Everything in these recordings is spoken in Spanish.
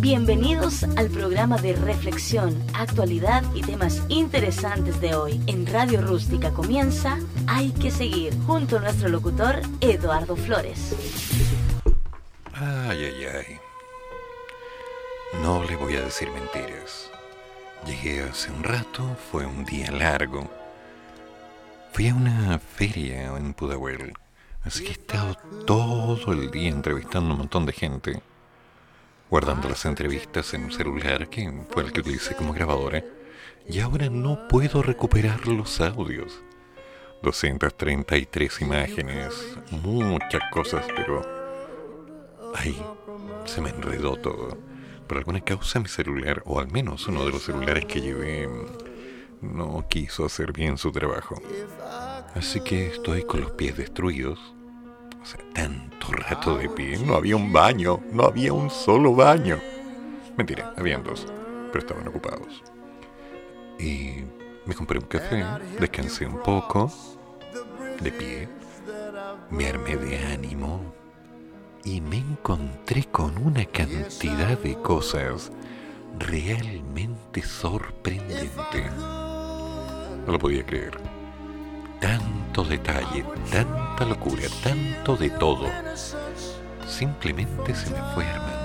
Bienvenidos al programa de reflexión, actualidad y temas interesantes de hoy. En Radio Rústica comienza Hay que seguir, junto a nuestro locutor Eduardo Flores. Ay, ay, ay. No le voy a decir mentiras. Llegué hace un rato, fue un día largo. Fui a una feria en Pudahuel, así que he estado todo el día entrevistando a un montón de gente guardando las entrevistas en un celular que fue el que utilicé como grabadora, y ahora no puedo recuperar los audios. 233 imágenes, muchas cosas, pero ahí se me enredó todo. Por alguna causa mi celular, o al menos uno de los celulares que llevé, no quiso hacer bien su trabajo. Así que estoy con los pies destruidos o sea, tanto rato de pie. No había un baño. No había un solo baño. Mentira, habían dos. Pero estaban ocupados. Y me compré un café. Descansé un poco. De pie. Me armé de ánimo. Y me encontré con una cantidad de cosas realmente sorprendente. No lo podía creer tanto detalle, tanta locura, tanto de todo. Simplemente se me fue armando.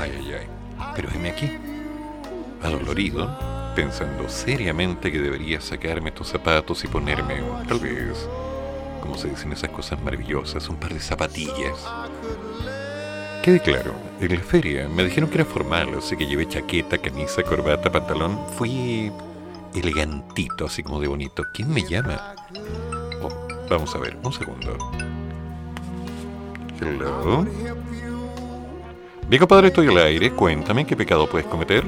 Ay, ay, ay. Pero heme aquí, adolorido, pensando seriamente que debería sacarme estos zapatos y ponerme, tal vez, como se dicen esas cosas maravillosas, un par de zapatillas Quede claro, en la feria me dijeron que era formal, así que llevé chaqueta, camisa, corbata, pantalón. Fui elegantito, así como de bonito. ¿Quién me llama? Oh, vamos a ver, un segundo. Hello. Bien, compadre, estoy al aire. Cuéntame qué pecado puedes cometer.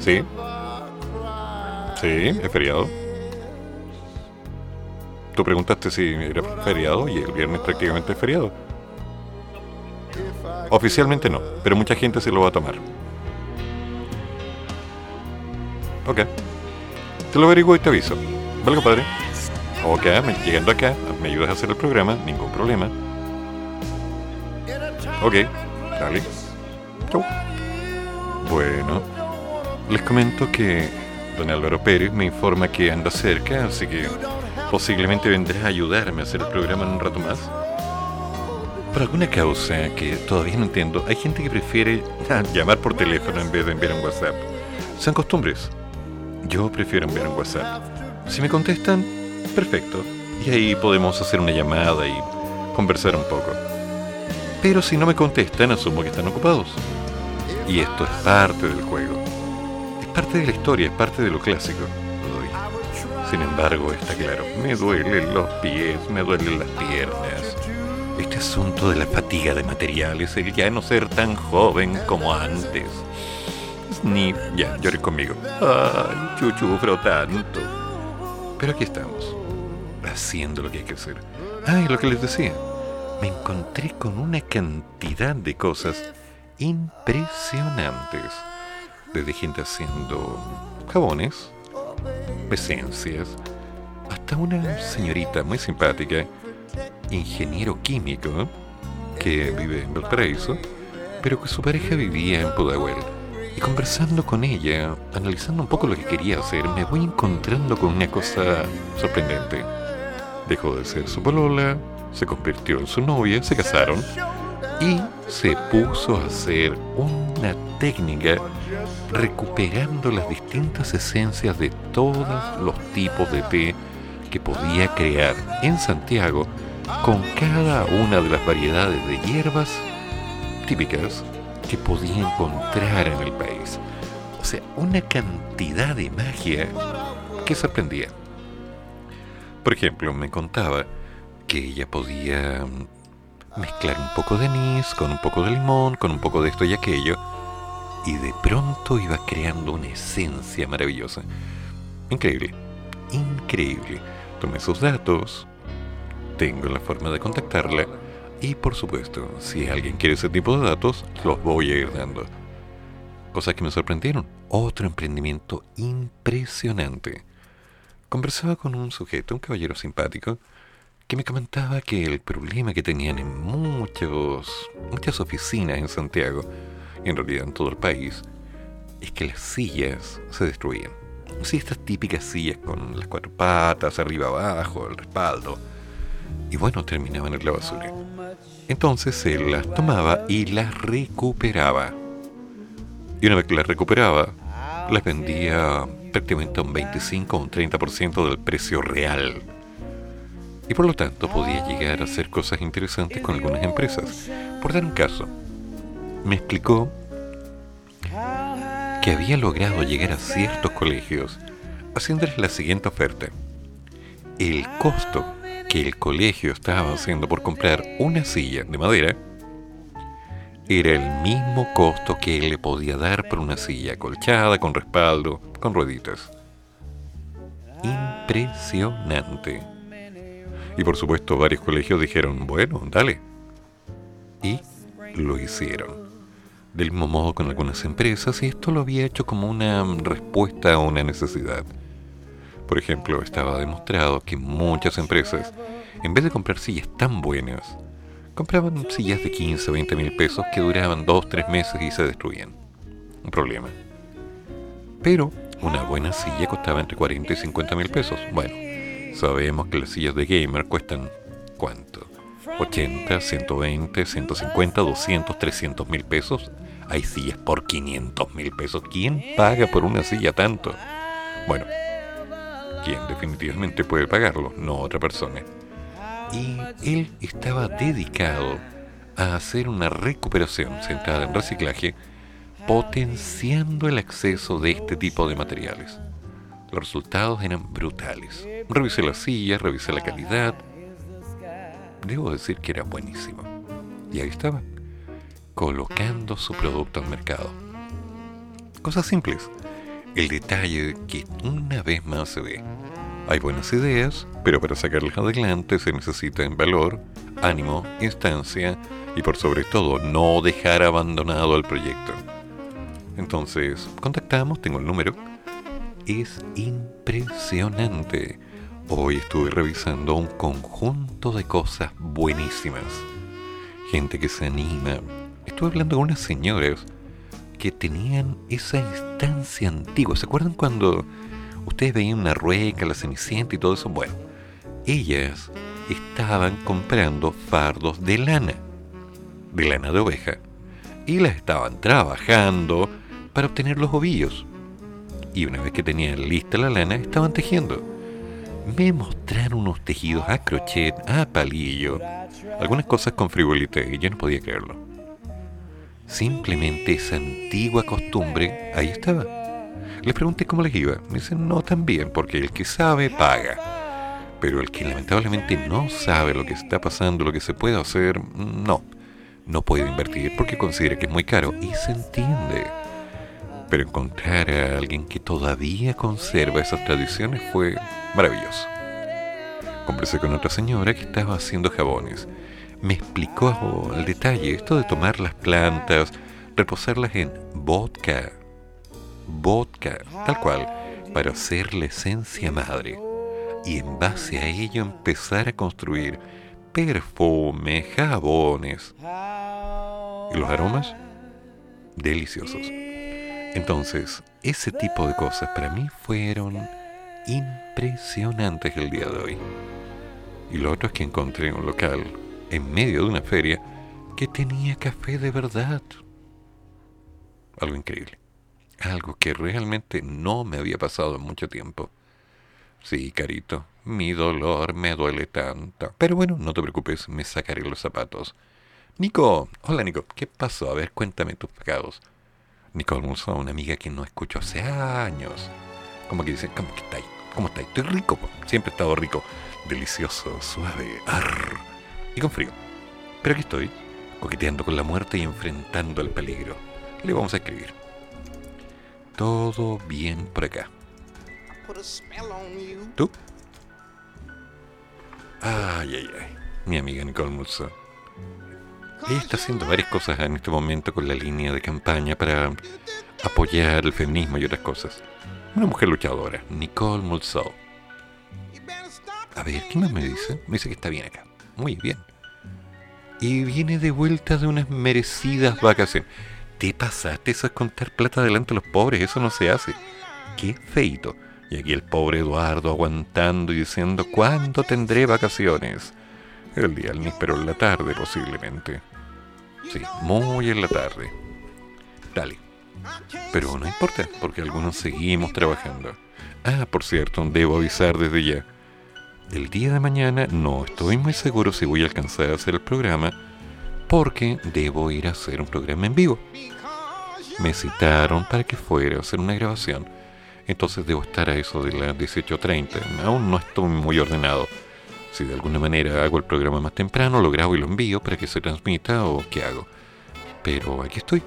Sí. Sí, es feriado. Tú preguntaste si era feriado y el viernes prácticamente es feriado. Oficialmente no, pero mucha gente se lo va a tomar. Ok. Te lo averiguo y te aviso. ¿Vale, padre? Ok, llegando acá, me ayudas a hacer el programa, ningún problema. Ok, dale. Chau. Bueno, les comento que don Álvaro Pérez me informa que anda cerca, así que Posiblemente vendrás a ayudarme a hacer el programa en un rato más. Por alguna causa que todavía no entiendo, hay gente que prefiere llamar por teléfono en vez de enviar un WhatsApp. Son costumbres. Yo prefiero enviar un WhatsApp. Si me contestan, perfecto. Y ahí podemos hacer una llamada y conversar un poco. Pero si no me contestan, asumo que están ocupados. Y esto es parte del juego. Es parte de la historia, es parte de lo clásico. Sin embargo, está claro, me duelen los pies, me duelen las piernas. Este asunto de la fatiga de materiales, el ya no ser tan joven como antes. Ni, ya, llore conmigo. Ay, chuchufro tanto. Pero aquí estamos, haciendo lo que hay que hacer. Ay, lo que les decía, me encontré con una cantidad de cosas impresionantes. Desde gente haciendo jabones, esencias, hasta una señorita muy simpática, ingeniero químico, que vive en Valparaíso, pero que su pareja vivía en Pudahuel. Y conversando con ella, analizando un poco lo que quería hacer, me voy encontrando con una cosa sorprendente. Dejó de ser su polola, se convirtió en su novia, se casaron y se puso a hacer una técnica recuperando las distintas esencias de todos los tipos de té que podía crear en Santiago con cada una de las variedades de hierbas típicas que podía encontrar en el país. O sea, una cantidad de magia que sorprendía. Por ejemplo, me contaba que ella podía mezclar un poco de anís con un poco de limón, con un poco de esto y aquello, y de pronto iba creando una esencia maravillosa. Increíble, increíble. Tomé sus datos, tengo la forma de contactarla y por supuesto, si alguien quiere ese tipo de datos, los voy a ir dando. Cosas que me sorprendieron. Otro emprendimiento impresionante. conversaba con un sujeto, un caballero simpático, que me comentaba que el problema que tenían en muchos, muchas oficinas en Santiago, y en realidad en todo el país, es que las sillas se destruían. Sí, estas típicas sillas con las cuatro patas, arriba abajo, el respaldo. Y bueno, terminaban en la basura. Entonces él las tomaba y las recuperaba. Y una vez que las recuperaba, las vendía prácticamente un 25 o un 30% del precio real. Y por lo tanto podía llegar a hacer cosas interesantes con algunas empresas. Por dar un caso, me explicó que había logrado llegar a ciertos colegios haciéndoles la siguiente oferta. El costo que el colegio estaba haciendo por comprar una silla de madera era el mismo costo que le podía dar por una silla colchada, con respaldo, con rueditas. Impresionante. Y por supuesto varios colegios dijeron, bueno, dale. Y lo hicieron. Del mismo modo con algunas empresas, y esto lo había hecho como una respuesta a una necesidad. Por ejemplo, estaba demostrado que muchas empresas, en vez de comprar sillas tan buenas, compraban sillas de 15 o 20 mil pesos que duraban 2 3 meses y se destruían. Un problema. Pero una buena silla costaba entre 40 y 50 mil pesos. Bueno, sabemos que las sillas de gamer cuestan ¿cuánto? 80, 120, 150, 200, 300 mil pesos. Hay sillas por 500 mil pesos. ¿Quién paga por una silla tanto? Bueno, ¿quién definitivamente puede pagarlo? No otra persona y él estaba dedicado a hacer una recuperación centrada en reciclaje, potenciando el acceso de este tipo de materiales. Los resultados eran brutales. Revisé las sillas, revisé la calidad. Debo decir que era buenísimo. Y ahí estaba, colocando su producto al mercado. Cosas simples. El detalle que una vez más se ve hay buenas ideas, pero para sacarlas adelante se necesita en valor, ánimo, instancia y por sobre todo no dejar abandonado el proyecto. Entonces, contactamos, tengo el número. Es impresionante. Hoy estuve revisando un conjunto de cosas buenísimas. Gente que se anima. Estuve hablando con unas señoras que tenían esa instancia antigua. ¿Se acuerdan cuando ustedes veían una rueca, la cenicienta y todo eso. Bueno, ellas estaban comprando fardos de lana, de lana de oveja, y las estaban trabajando para obtener los ovillos. Y una vez que tenían lista la lana, estaban tejiendo. Me mostraron unos tejidos a crochet, a palillo, algunas cosas con frivolité, y yo no podía creerlo. Simplemente esa antigua costumbre ahí estaba les pregunté cómo les iba. Me dicen, no tan bien, porque el que sabe paga. Pero el que lamentablemente no sabe lo que está pasando, lo que se puede hacer, no. No puede invertir porque considera que es muy caro. Y se entiende. Pero encontrar a alguien que todavía conserva esas tradiciones fue maravilloso. Conversé con otra señora que estaba haciendo jabones. Me explicó al detalle esto de tomar las plantas, reposarlas en vodka, vodka, tal cual, para hacer la esencia madre. Y en base a ello empezar a construir perfumes, jabones. ¿Y los aromas? Deliciosos. Entonces, ese tipo de cosas para mí fueron impresionantes el día de hoy. Y lo otro es que encontré un local en medio de una feria que tenía café de verdad. Algo increíble. Algo que realmente no me había pasado en mucho tiempo. Sí, carito, mi dolor me duele tanto. Pero bueno, no te preocupes, me sacaré los zapatos. Nico, hola Nico, ¿qué pasó? A ver, cuéntame tus pecados. Nico almorzó una amiga que no escucho hace años. Como que dice, ¿cómo que estáis? ¿Cómo estáis? Estoy rico, siempre he estado rico. Delicioso, suave, arr, y con frío. Pero aquí estoy, coqueteando con la muerte y enfrentando el peligro. Le vamos a escribir. Todo bien por acá. ¿Tú? Ay, ay, ay. Mi amiga Nicole Mulso. Está haciendo varias cosas en este momento con la línea de campaña para apoyar el feminismo y otras cosas. Una mujer luchadora, Nicole Mulso. A ver, ¿qué más me dice? Me dice que está bien acá. Muy bien. Y viene de vuelta de unas merecidas vacaciones. ¿Te pasaste eso es contar plata delante de los pobres? Eso no se hace. Qué feito. Y aquí el pobre Eduardo aguantando y diciendo, ¿cuándo tendré vacaciones? El día del pero en la tarde posiblemente. Sí, muy en la tarde. Dale. Pero no importa, porque algunos seguimos trabajando. Ah, por cierto, debo avisar desde ya. El día de mañana no estoy muy seguro si voy a alcanzar a hacer el programa, porque debo ir a hacer un programa en vivo. Me citaron para que fuera a hacer una grabación, entonces debo estar a eso de las 18.30. Aún no estoy muy ordenado. Si de alguna manera hago el programa más temprano, lo grabo y lo envío para que se transmita o qué hago. Pero aquí estoy.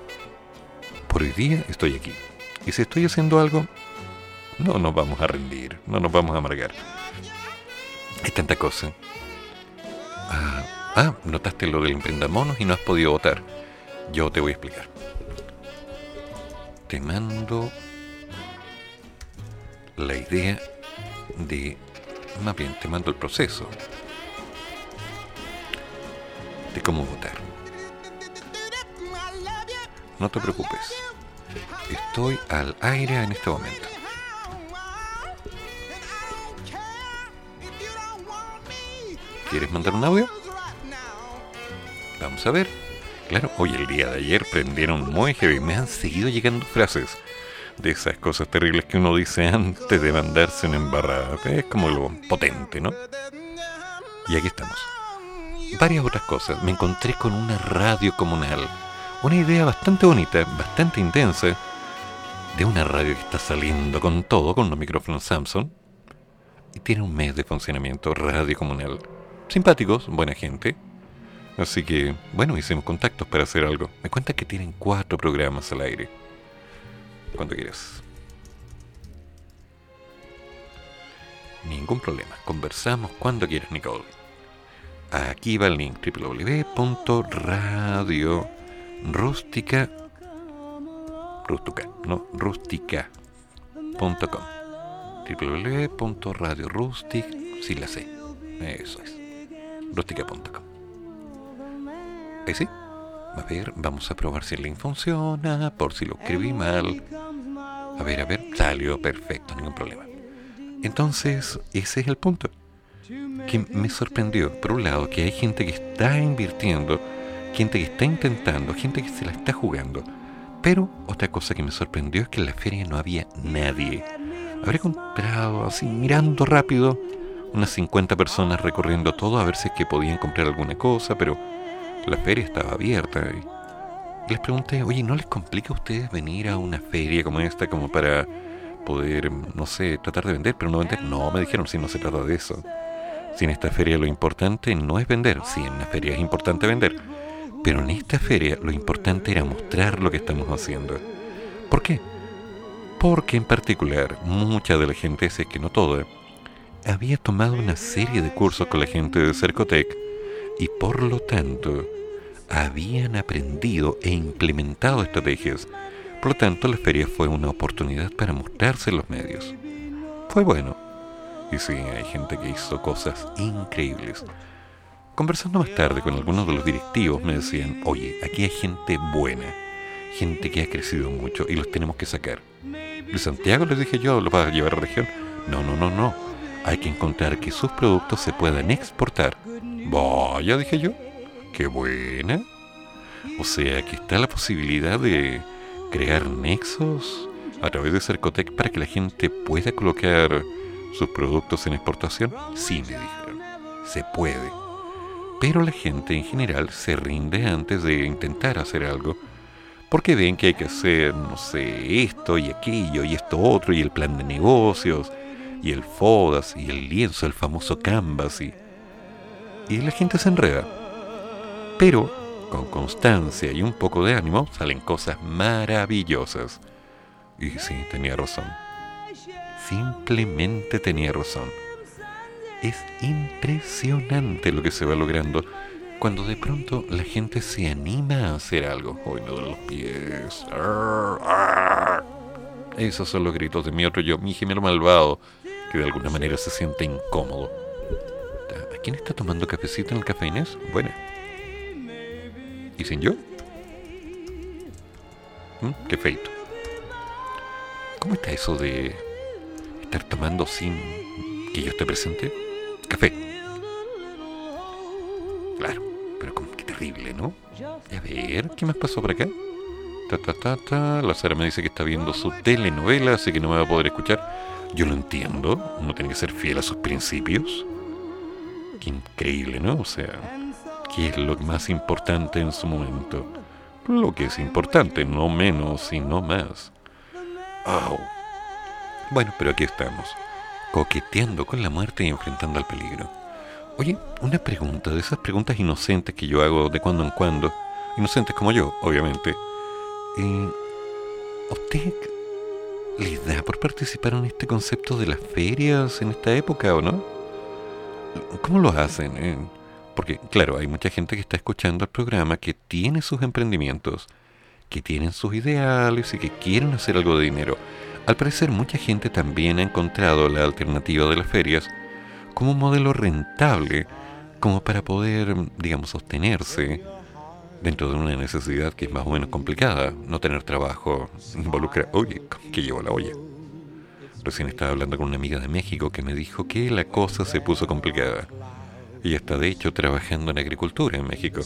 Por hoy día estoy aquí. Y si estoy haciendo algo, no nos vamos a rendir, no nos vamos a amargar. Hay tanta cosa. Ah, ah, notaste lo del emprendamonos y no has podido votar. Yo te voy a explicar. Te mando la idea de... Más bien, te mando el proceso de cómo votar. No te preocupes. Estoy al aire en este momento. ¿Quieres mandar un audio? Vamos a ver. Claro, hoy el día de ayer prendieron muy heavy. Me han seguido llegando frases de esas cosas terribles que uno dice antes de mandarse una embarrada. Es como lo potente, ¿no? Y aquí estamos. Varias otras cosas. Me encontré con una radio comunal. Una idea bastante bonita, bastante intensa, de una radio que está saliendo con todo, con los micrófonos Samsung. Y tiene un mes de funcionamiento, radio comunal simpáticos, buena gente. Así que, bueno, hicimos contactos para hacer algo. Me cuenta que tienen cuatro programas al aire. Cuando quieras. Ningún problema. Conversamos cuando quieras, Nicole. Aquí va el link www.radiorústica rústica, no, rústica.com www.radiorústica, si la sé. Eso es rústica.com. Ahí sí. A ver, vamos a probar si el link funciona, por si lo escribí mal. A ver, a ver, salió perfecto, ningún problema. Entonces, ese es el punto. Que me sorprendió, por un lado, que hay gente que está invirtiendo, gente que está intentando, gente que se la está jugando. Pero otra cosa que me sorprendió es que en la feria no había nadie. Habré comprado así, mirando rápido, unas 50 personas recorriendo todo a ver si es que podían comprar alguna cosa, pero la feria estaba abierta. Y les pregunté, oye, ¿no les complica a ustedes venir a una feria como esta como para poder, no sé, tratar de vender, pero no vender? No, me dijeron, si no se trata de eso. Si en esta feria lo importante no es vender, si en la feria es importante vender, pero en esta feria lo importante era mostrar lo que estamos haciendo. ¿Por qué? Porque en particular mucha de la gente, sé que no toda, había tomado una serie de cursos con la gente de Cercotec y por lo tanto habían aprendido e implementado estrategias. Por lo tanto, la feria fue una oportunidad para mostrarse en los medios. Fue bueno. Y sí, hay gente que hizo cosas increíbles. Conversando más tarde con algunos de los directivos me decían, oye, aquí hay gente buena, gente que ha crecido mucho y los tenemos que sacar. ¿De Santiago les dije yo, lo vas a llevar a la región? No, no, no, no hay que encontrar que sus productos se puedan exportar. Vaya, dije yo, qué buena. O sea, que está la posibilidad de crear nexos a través de Cercotec para que la gente pueda colocar sus productos en exportación. Sí, me dijeron, se puede. Pero la gente en general se rinde antes de intentar hacer algo porque ven que hay que hacer, no sé, esto y aquello y esto otro y el plan de negocios y el FODAS y el lienzo, el famoso Canvas y, y la gente se enreda. Pero con constancia y un poco de ánimo salen cosas maravillosas. Y sí, tenía razón. Simplemente tenía razón. Es impresionante lo que se va logrando cuando de pronto la gente se anima a hacer algo. Hoy me duelen los pies. Esos son los gritos de mi otro yo, mi gemelo malvado, que de alguna manera se siente incómodo. ¿A quién está tomando cafecito en el café Inés? Buena. ¿Y sin yo? ¿Mm? Qué feito. ¿Cómo está eso de estar tomando sin que yo esté presente? Café. Claro, pero como terrible, ¿no? A ver, ¿qué más pasó por acá? Ta, ta, ta, ta. La Sara me dice que está viendo su telenovela, así que no me va a poder escuchar. Yo lo entiendo, uno tiene que ser fiel a sus principios. Qué increíble, ¿no? O sea, ¿qué es lo más importante en su momento? Lo que es importante, no menos y no más. Oh. Bueno, pero aquí estamos, coqueteando con la muerte y enfrentando al peligro. Oye, una pregunta, de esas preguntas inocentes que yo hago de cuando en cuando, inocentes como yo, obviamente. Eh, ¿Usted le da por participar en este concepto de las ferias en esta época o no? ¿Cómo lo hacen? Eh, porque, claro, hay mucha gente que está escuchando el programa que tiene sus emprendimientos, que tienen sus ideales y que quieren hacer algo de dinero. Al parecer, mucha gente también ha encontrado la alternativa de las ferias como un modelo rentable, como para poder, digamos, sostenerse dentro de una necesidad que es más o menos complicada, no tener trabajo, involucra, oye, que llevo la olla. Recién estaba hablando con una amiga de México que me dijo que la cosa se puso complicada. Ella está de hecho trabajando en agricultura en México.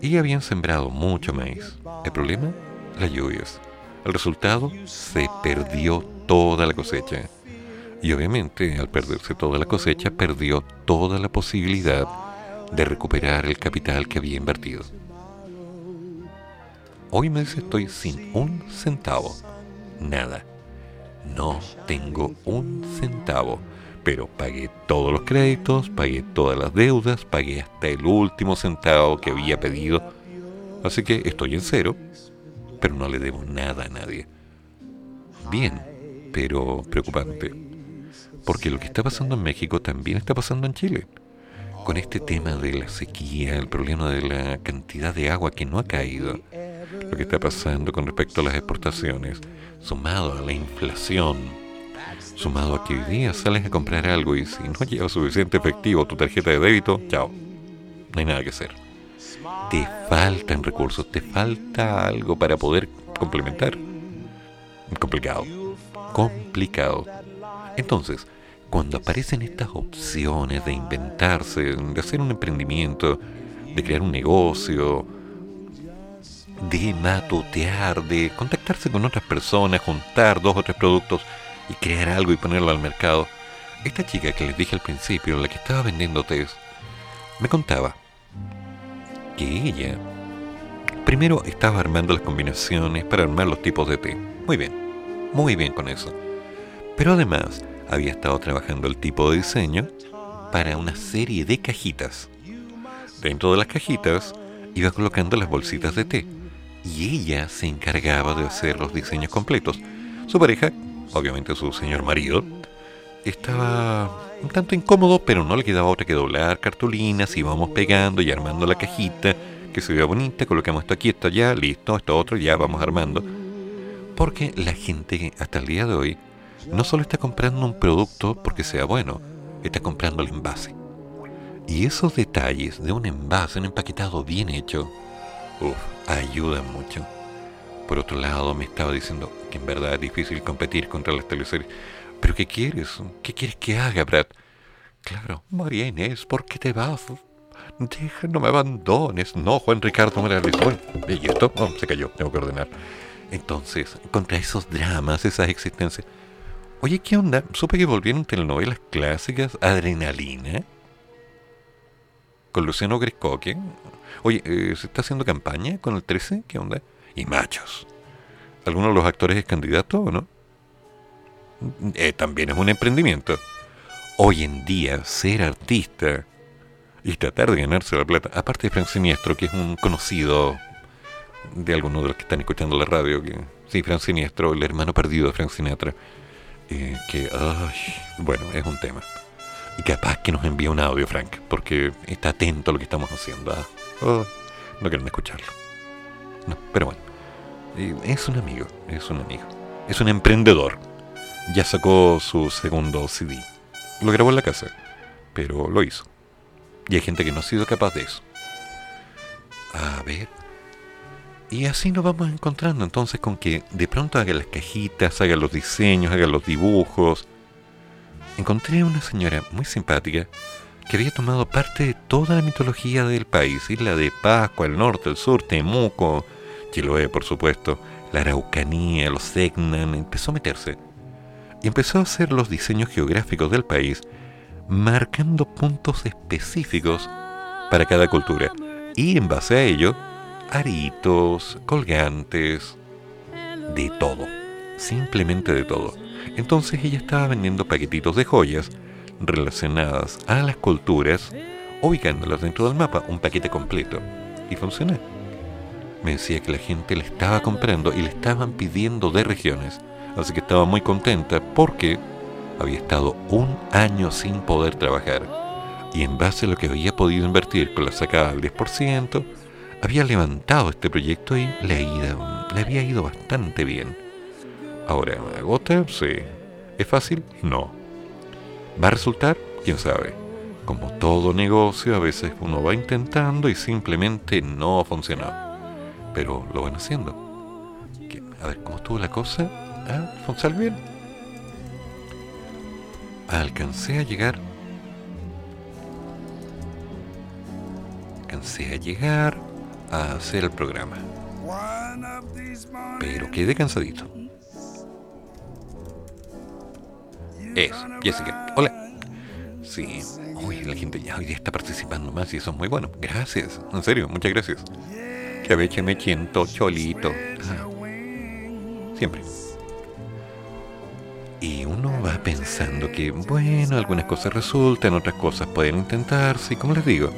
Y habían sembrado mucho maíz. El problema, las lluvias. El resultado, se perdió toda la cosecha. Y obviamente, al perderse toda la cosecha, perdió toda la posibilidad de recuperar el capital que había invertido. Hoy me dice estoy sin un centavo. Nada. No tengo un centavo. Pero pagué todos los créditos, pagué todas las deudas, pagué hasta el último centavo que había pedido. Así que estoy en cero, pero no le debo nada a nadie. Bien, pero preocupante. Porque lo que está pasando en México también está pasando en Chile con este tema de la sequía, el problema de la cantidad de agua que no ha caído, lo que está pasando con respecto a las exportaciones, sumado a la inflación, sumado a que hoy día sales a comprar algo y si no lleva suficiente efectivo tu tarjeta de débito, chao, no hay nada que hacer. Te faltan recursos, te falta algo para poder complementar. Complicado, complicado. Entonces, cuando aparecen estas opciones de inventarse, de hacer un emprendimiento, de crear un negocio, de matotear, de contactarse con otras personas, juntar dos o tres productos y crear algo y ponerlo al mercado. Esta chica que les dije al principio, la que estaba vendiendo test, me contaba que ella primero estaba armando las combinaciones para armar los tipos de té. Muy bien, muy bien con eso. Pero además, había estado trabajando el tipo de diseño para una serie de cajitas. Dentro de las cajitas iba colocando las bolsitas de té y ella se encargaba de hacer los diseños completos. Su pareja, obviamente su señor marido, estaba un tanto incómodo, pero no le quedaba otra que doblar cartulinas, íbamos pegando y armando la cajita, que se vea bonita, colocamos esto aquí, esto allá, listo, esto otro, ya vamos armando. Porque la gente hasta el día de hoy no solo está comprando un producto porque sea bueno, está comprando el envase. Y esos detalles de un envase, un empaquetado bien hecho, uf, ayudan mucho. Por otro lado, me estaba diciendo que en verdad es difícil competir contra las teleseries. ¿Pero qué quieres? ¿Qué quieres que haga, Brad? Claro, María Inés, ¿por qué te vas? Deja, no me abandones. No, Juan Ricardo Morales. Bueno, ¿y esto? Oh, se cayó, tengo que ordenar. Entonces, contra esos dramas, esas existencias, Oye, ¿qué onda? Supe que volvieron telenovelas clásicas, Adrenalina, con Luciano Grescoque. Oye, eh, ¿se está haciendo campaña con el 13? ¿Qué onda? Y Machos. ¿Alguno de los actores es candidato o no? Eh, también es un emprendimiento. Hoy en día, ser artista y tratar de ganarse la plata, aparte de Frank Siniestro, que es un conocido de algunos de los que están escuchando la radio, que sí, Frank Siniestro, el hermano perdido de Frank Sinatra que, bueno, es un tema. Y capaz que nos envíe un audio, Frank, porque está atento a lo que estamos haciendo. ¿ah? no quieren escucharlo. No, pero bueno. Es un amigo, es un amigo. Es un emprendedor. Ya sacó su segundo CD. Lo grabó en la casa. pero lo hizo. Y hay gente que no ha sido capaz de eso. A ver. Y así nos vamos encontrando entonces con que de pronto haga las cajitas, haga los diseños, haga los dibujos. Encontré una señora muy simpática que había tomado parte de toda la mitología del país, isla de Pascua, el norte, el sur, Temuco, Chiloé por supuesto, la Araucanía, los Segnan, empezó a meterse. Y empezó a hacer los diseños geográficos del país, marcando puntos específicos para cada cultura. Y en base a ello, aritos, colgantes, de todo. Simplemente de todo. Entonces ella estaba vendiendo paquetitos de joyas relacionadas a las culturas, ubicándolas dentro del mapa, un paquete completo. Y funcionó. Me decía que la gente le estaba comprando y le estaban pidiendo de regiones. Así que estaba muy contenta porque había estado un año sin poder trabajar. Y en base a lo que había podido invertir con la sacada del 10%, había levantado este proyecto y le, le había ido bastante bien. Ahora, ¿agota? Sí. ¿Es fácil? No. ¿Va a resultar? ¿Quién sabe? Como todo negocio, a veces uno va intentando y simplemente no funciona. Pero lo van haciendo. A ver, ¿cómo estuvo la cosa? ¿Ah? ¿Funciona bien? Alcancé a llegar. Alcancé a llegar a hacer el programa. Pero quedé cansadito. Es, Jessica. Hola. Sí, uy, la gente ya hoy está participando más y eso es muy bueno. Gracias, en serio, muchas gracias. Que a veces me siento cholito. Siempre. Y uno va pensando que, bueno, algunas cosas resultan, otras cosas pueden intentarse. Y como les digo,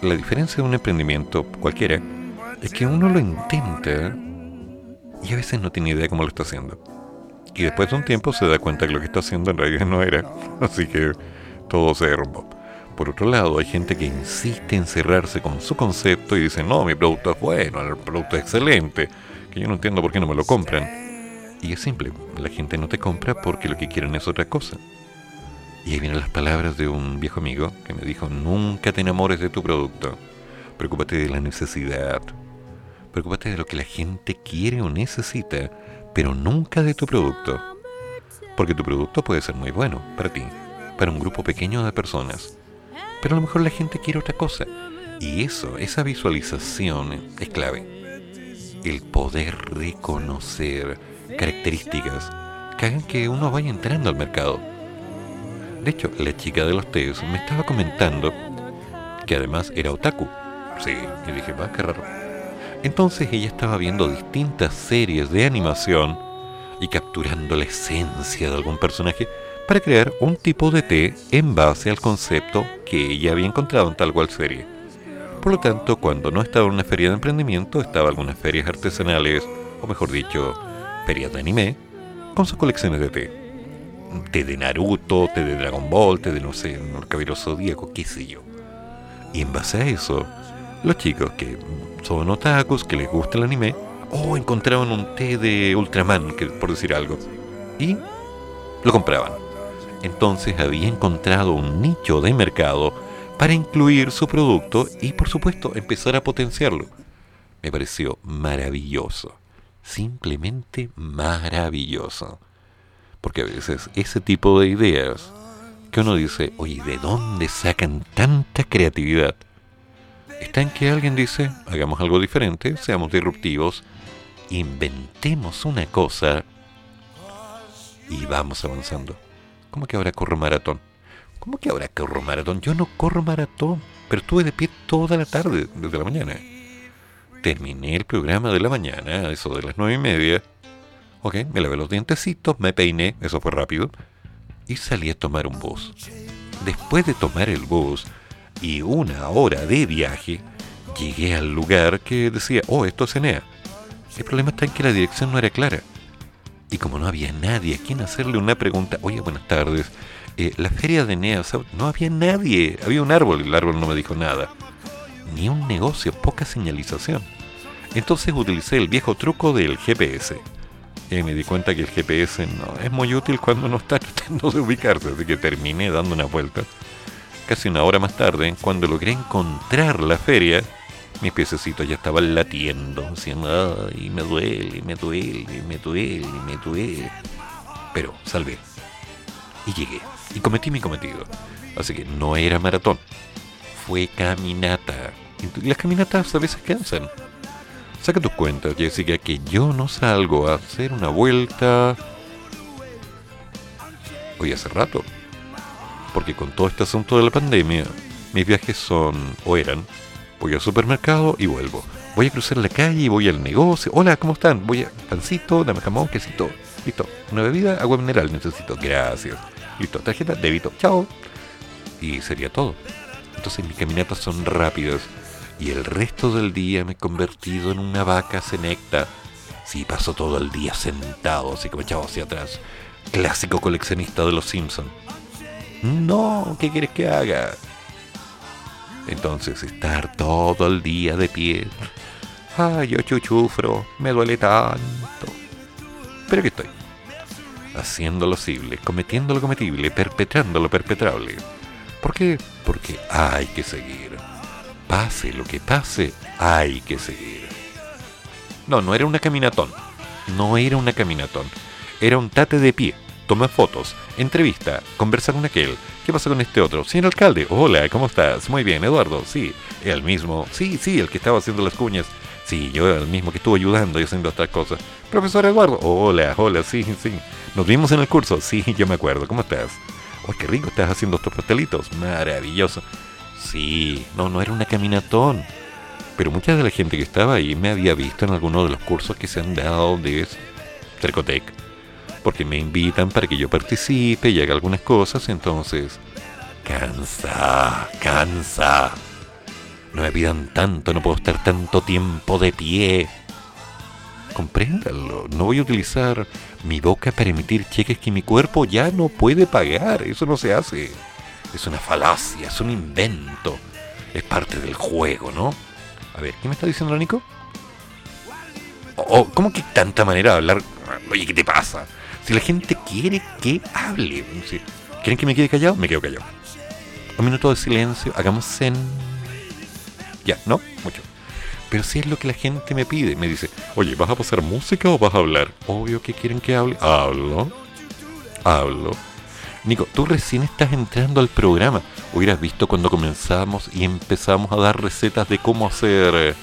la diferencia de un emprendimiento cualquiera es que uno lo intenta y a veces no tiene idea cómo lo está haciendo y después de un tiempo se da cuenta que lo que está haciendo en realidad no era. Así que todo se derrumbó. Por otro lado, hay gente que insiste en cerrarse con su concepto y dice, no, mi producto es bueno, el producto es excelente, que yo no entiendo por qué no me lo compran. Y es simple, la gente no te compra porque lo que quieren es otra cosa. Y ahí vienen las palabras de un viejo amigo que me dijo, nunca te enamores de tu producto, preocúpate de la necesidad, preocúpate de lo que la gente quiere o necesita pero nunca de tu producto. Porque tu producto puede ser muy bueno para ti, para un grupo pequeño de personas. Pero a lo mejor la gente quiere otra cosa. Y eso, esa visualización es clave. El poder reconocer características que hagan que uno vaya entrando al mercado. De hecho, la chica de los teos me estaba comentando que además era otaku. Sí, y dije, va, qué raro. Entonces ella estaba viendo distintas series de animación y capturando la esencia de algún personaje para crear un tipo de té en base al concepto que ella había encontrado en tal cual serie. Por lo tanto, cuando no estaba en una feria de emprendimiento, estaba en algunas ferias artesanales, o mejor dicho, ferias de anime, con sus colecciones de té. Té de Naruto, té de Dragon Ball, té de no sé, el cabello zodíaco, qué sé yo. Y en base a eso, los chicos que son otakus, que les gusta el anime, o encontraban un té de Ultraman, que, por decir algo, y lo compraban. Entonces había encontrado un nicho de mercado para incluir su producto y por supuesto empezar a potenciarlo. Me pareció maravilloso, simplemente maravilloso. Porque a veces ese tipo de ideas que uno dice, oye, ¿de dónde sacan tanta creatividad? está en que alguien dice, hagamos algo diferente, seamos disruptivos, inventemos una cosa y vamos avanzando. ¿Cómo que ahora corro maratón? ¿Cómo que ahora corro maratón? Yo no corro maratón, pero estuve de pie toda la tarde, desde la mañana. Terminé el programa de la mañana, eso de las nueve y media. Ok, me lavé los dientecitos, me peiné, eso fue rápido, y salí a tomar un bus. Después de tomar el bus, y una hora de viaje, llegué al lugar que decía, oh, esto es Enea. El problema está en que la dirección no era clara. Y como no había nadie a quien hacerle una pregunta, oye, buenas tardes, eh, la feria de Enea, no había nadie, había un árbol, el árbol no me dijo nada. Ni un negocio, poca señalización. Entonces utilicé el viejo truco del GPS. Y me di cuenta que el GPS no es muy útil cuando no está tratando de ubicarse, así que terminé dando una vuelta casi una hora más tarde, cuando logré encontrar la feria, mis piececitos ya estaban latiendo, diciendo, ay, me duele, me duele, me duele, me duele. Pero salvé. Y llegué. Y cometí mi cometido. Así que no era maratón. Fue caminata. Y las caminatas a veces cansan. Saca tus cuentas, Jessica, que yo no salgo a hacer una vuelta hoy hace rato. Porque con todo este asunto de la pandemia, mis viajes son o eran, voy al supermercado y vuelvo. Voy a cruzar la calle y voy al negocio. Hola, ¿cómo están? Voy a pancito, dame jamón, quesito. Listo. Una bebida, agua mineral necesito. Gracias. Listo. Tarjeta, débito. Chao. Y sería todo. Entonces mis caminatas son rápidas. Y el resto del día me he convertido en una vaca senecta. Sí, paso todo el día sentado, así como echado hacia atrás. Clásico coleccionista de los Simpsons. No, ¿qué quieres que haga? Entonces, estar todo el día de pie. Ay, yo chuchufro, me duele tanto. Pero aquí estoy. Haciendo lo posible, cometiendo lo cometible, perpetrando lo perpetrable. ¿Por qué? Porque hay que seguir. Pase lo que pase, hay que seguir. No, no era una caminatón. No era una caminatón. Era un tate de pie. Toma fotos, entrevista, conversa con aquel. ¿Qué pasa con este otro? Señor alcalde, hola, ¿cómo estás? Muy bien, Eduardo, sí, el mismo. Sí, sí, el que estaba haciendo las cuñas. Sí, yo el mismo que estuvo ayudando y haciendo estas cosas. Profesor Eduardo, hola, hola, sí, sí. Nos vimos en el curso, sí, yo me acuerdo. ¿Cómo estás? Oh, qué rico estás haciendo estos pastelitos. Maravilloso. Sí, no, no era una caminatón. Pero mucha de la gente que estaba ahí me había visto en alguno de los cursos que se han dado de Cercotec porque me invitan para que yo participe y haga algunas cosas, entonces cansa, cansa. No me pidan tanto, no puedo estar tanto tiempo de pie. Compréndalo, no voy a utilizar mi boca para emitir cheques que mi cuerpo ya no puede pagar, eso no se hace. Es una falacia, es un invento, es parte del juego, ¿no? A ver, ¿qué me está diciendo Nico? Oh, ¿Cómo que tanta manera de hablar? Oye, ¿qué te pasa? Si la gente quiere que hable, ¿quieren que me quede callado? Me quedo callado. Un minuto de silencio, hagamos zen. Ya, ¿no? Mucho. Pero si es lo que la gente me pide, me dice, oye, ¿vas a pasar música o vas a hablar? Obvio que quieren que hable. Hablo. Hablo. Nico, tú recién estás entrando al programa. Hubieras visto cuando comenzamos y empezamos a dar recetas de cómo hacer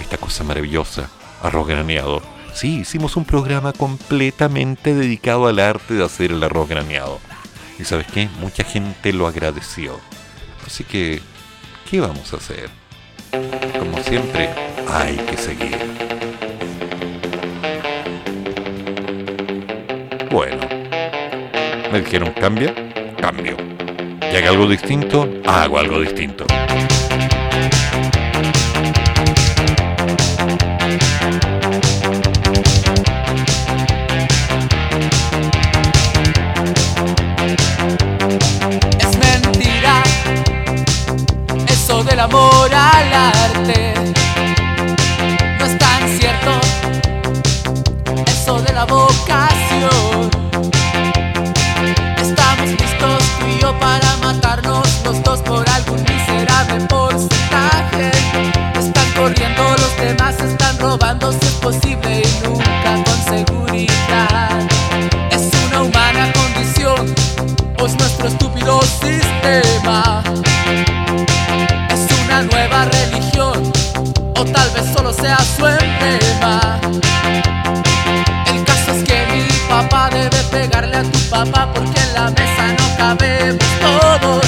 esta cosa maravillosa, arroz graneado Sí, hicimos un programa completamente dedicado al arte de hacer el arroz graneado. Y sabes qué, mucha gente lo agradeció. Así que, ¿qué vamos a hacer? Como siempre, hay que seguir. Bueno, me dijeron cambia, cambio. Y haga algo distinto, hago algo distinto. Del amor al arte. No es tan cierto eso de la vocación. Estamos listos tú y yo para matarnos los dos por algún miserable porcentaje. Están corriendo los demás, están robando si es posible y nunca con seguridad. Es una humana condición, pues nuestro estúpido sistema nueva religión o tal vez solo sea su emblema. El caso es que mi papá debe pegarle a tu papá porque en la mesa no cabemos todos.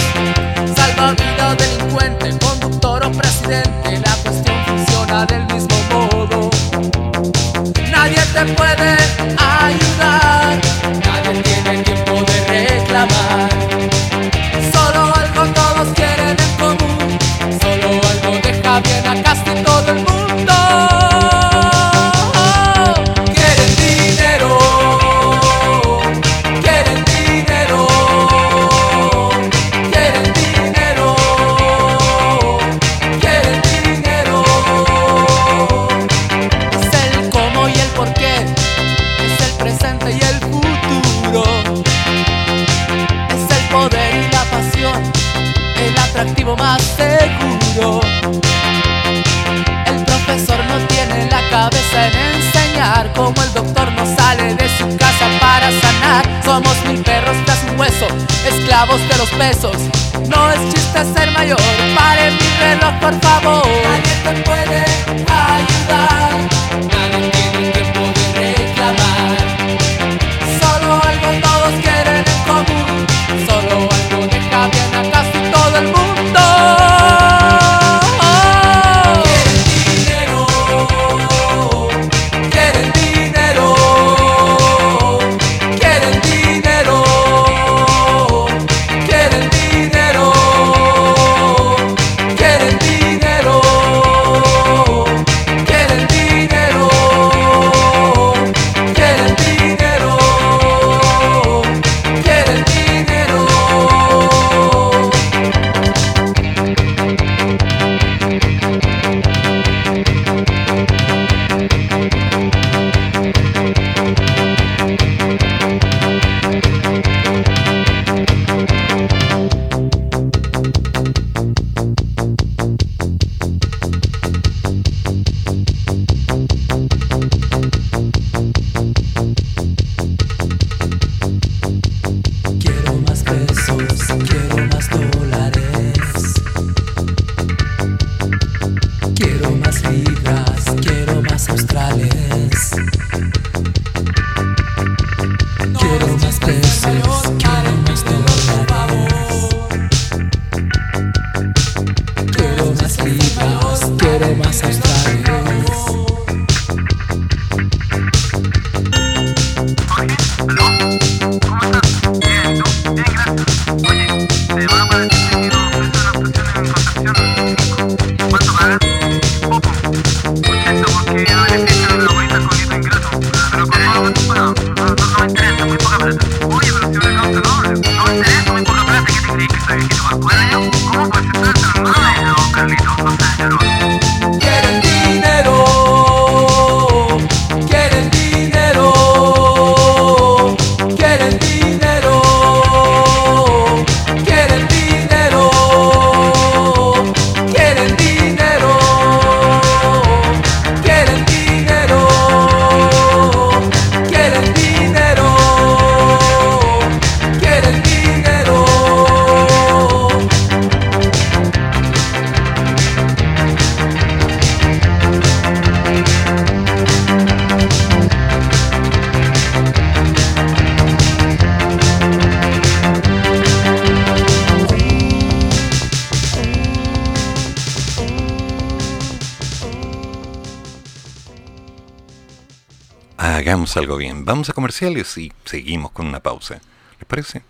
Vamos a comerciales y seguimos con una pausa. ¿Les parece?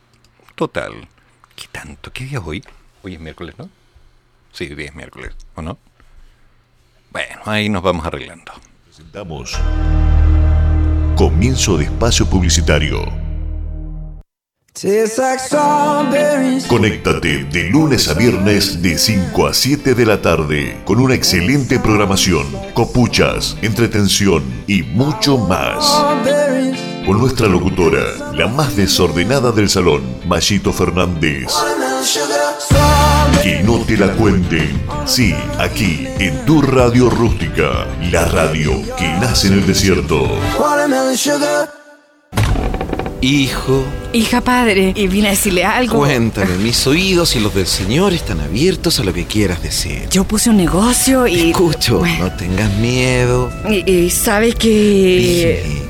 Total. ¿Qué tanto? ¿Qué día es hoy? Hoy es miércoles, ¿no? Sí, hoy es miércoles, ¿o no? Bueno, ahí nos vamos arreglando. Presentamos Comienzo de espacio publicitario. Conéctate de lunes a viernes de 5 a 7 de la tarde con una excelente programación, copuchas, entretención y mucho más. Con nuestra locutora, la más desordenada del salón, Mayito Fernández. Que no te la cuenten. Sí, aquí, en tu radio rústica, la radio que nace en el desierto. Hijo, Hija padre, y vine a decirle algo. cuéntame, mis oídos y los del Señor están abiertos a lo que quieras decir. Yo puse un negocio y. Escucho, Bueno, no tengas miedo. y, y sabes que. Dime.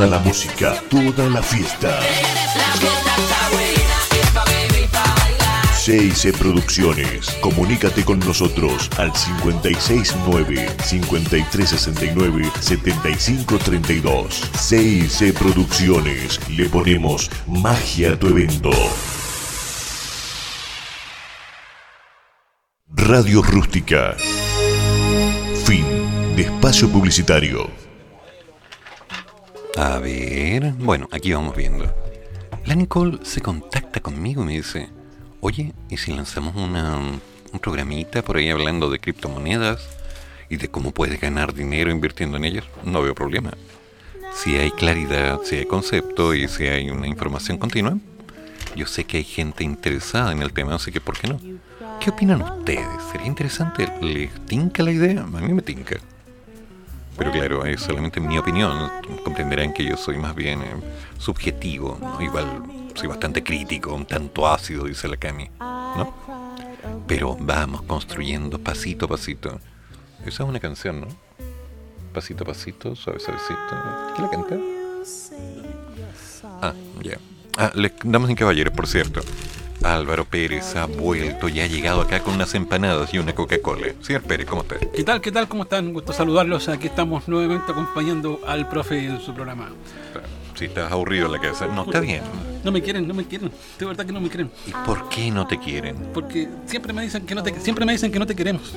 Toda la música, toda la fiesta. CIC Producciones. Comunícate con nosotros al 569-5369-7532. CIC Producciones. Le ponemos magia a tu evento. Radio Rústica. Fin de espacio publicitario. A ver, bueno, aquí vamos viendo. La Nicole se contacta conmigo y me dice, oye, ¿y si lanzamos una, un programita por ahí hablando de criptomonedas y de cómo puedes ganar dinero invirtiendo en ellas? No veo problema. Si hay claridad, si hay concepto y si hay una información continua, yo sé que hay gente interesada en el tema, así que ¿por qué no? ¿Qué opinan ustedes? ¿Sería interesante? ¿Les tinca la idea? A mí me tinca. Pero claro, es solamente mi opinión. Comprenderán que yo soy más bien eh, subjetivo. ¿no? Igual soy bastante crítico, un tanto ácido, dice la Cami. ¿no? Pero vamos construyendo pasito a pasito. Esa es una canción, ¿no? Pasito a pasito, suave, suavecito. ¿Quién la canta? Ah, ya. Ah, le damos en caballeros, por cierto. Álvaro Pérez ha vuelto y ha llegado acá con unas empanadas y una Coca-Cola. Señor Pérez, ¿cómo está? ¿Qué tal? ¿Qué tal? ¿Cómo están? Un gusto saludarlos. Aquí estamos nuevamente acompañando al profe en su programa. Si estás aburrido en la casa. No, está bien. No me quieren, no me quieren. De verdad que no me quieren. ¿Y por qué no te quieren? Porque siempre me dicen que no te, siempre me dicen que no te queremos.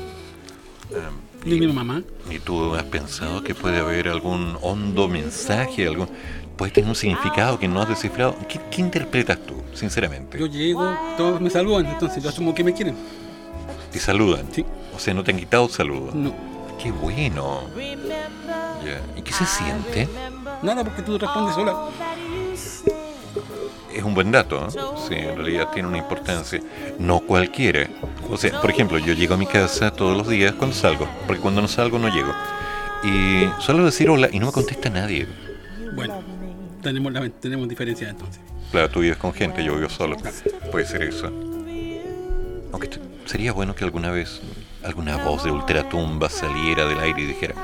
Ni mi mamá. ¿Y tú has pensado que puede haber algún hondo mensaje? algún Puede tener un significado que no has descifrado. ¿Qué, qué interpretas tú, sinceramente? Yo llego, todos me saludan, entonces yo asumo que me quieren. ¿Te saludan? Sí. O sea, no te han quitado saludos. No. Qué bueno. Ya. ¿Y qué se siente? Nada, porque tú respondes sola. Es un buen dato, ¿eh? Sí, en realidad tiene una importancia. No cualquiera. O sea, por ejemplo, yo llego a mi casa todos los días cuando salgo, porque cuando no salgo no llego. Y solo decir hola y no me contesta nadie. Bueno, tenemos, la, tenemos diferencias entonces. Claro, tú vives con gente, yo vivo solo. Puede ser eso. Aunque sería bueno que alguna vez alguna voz de ultratumba saliera del aire y dijera,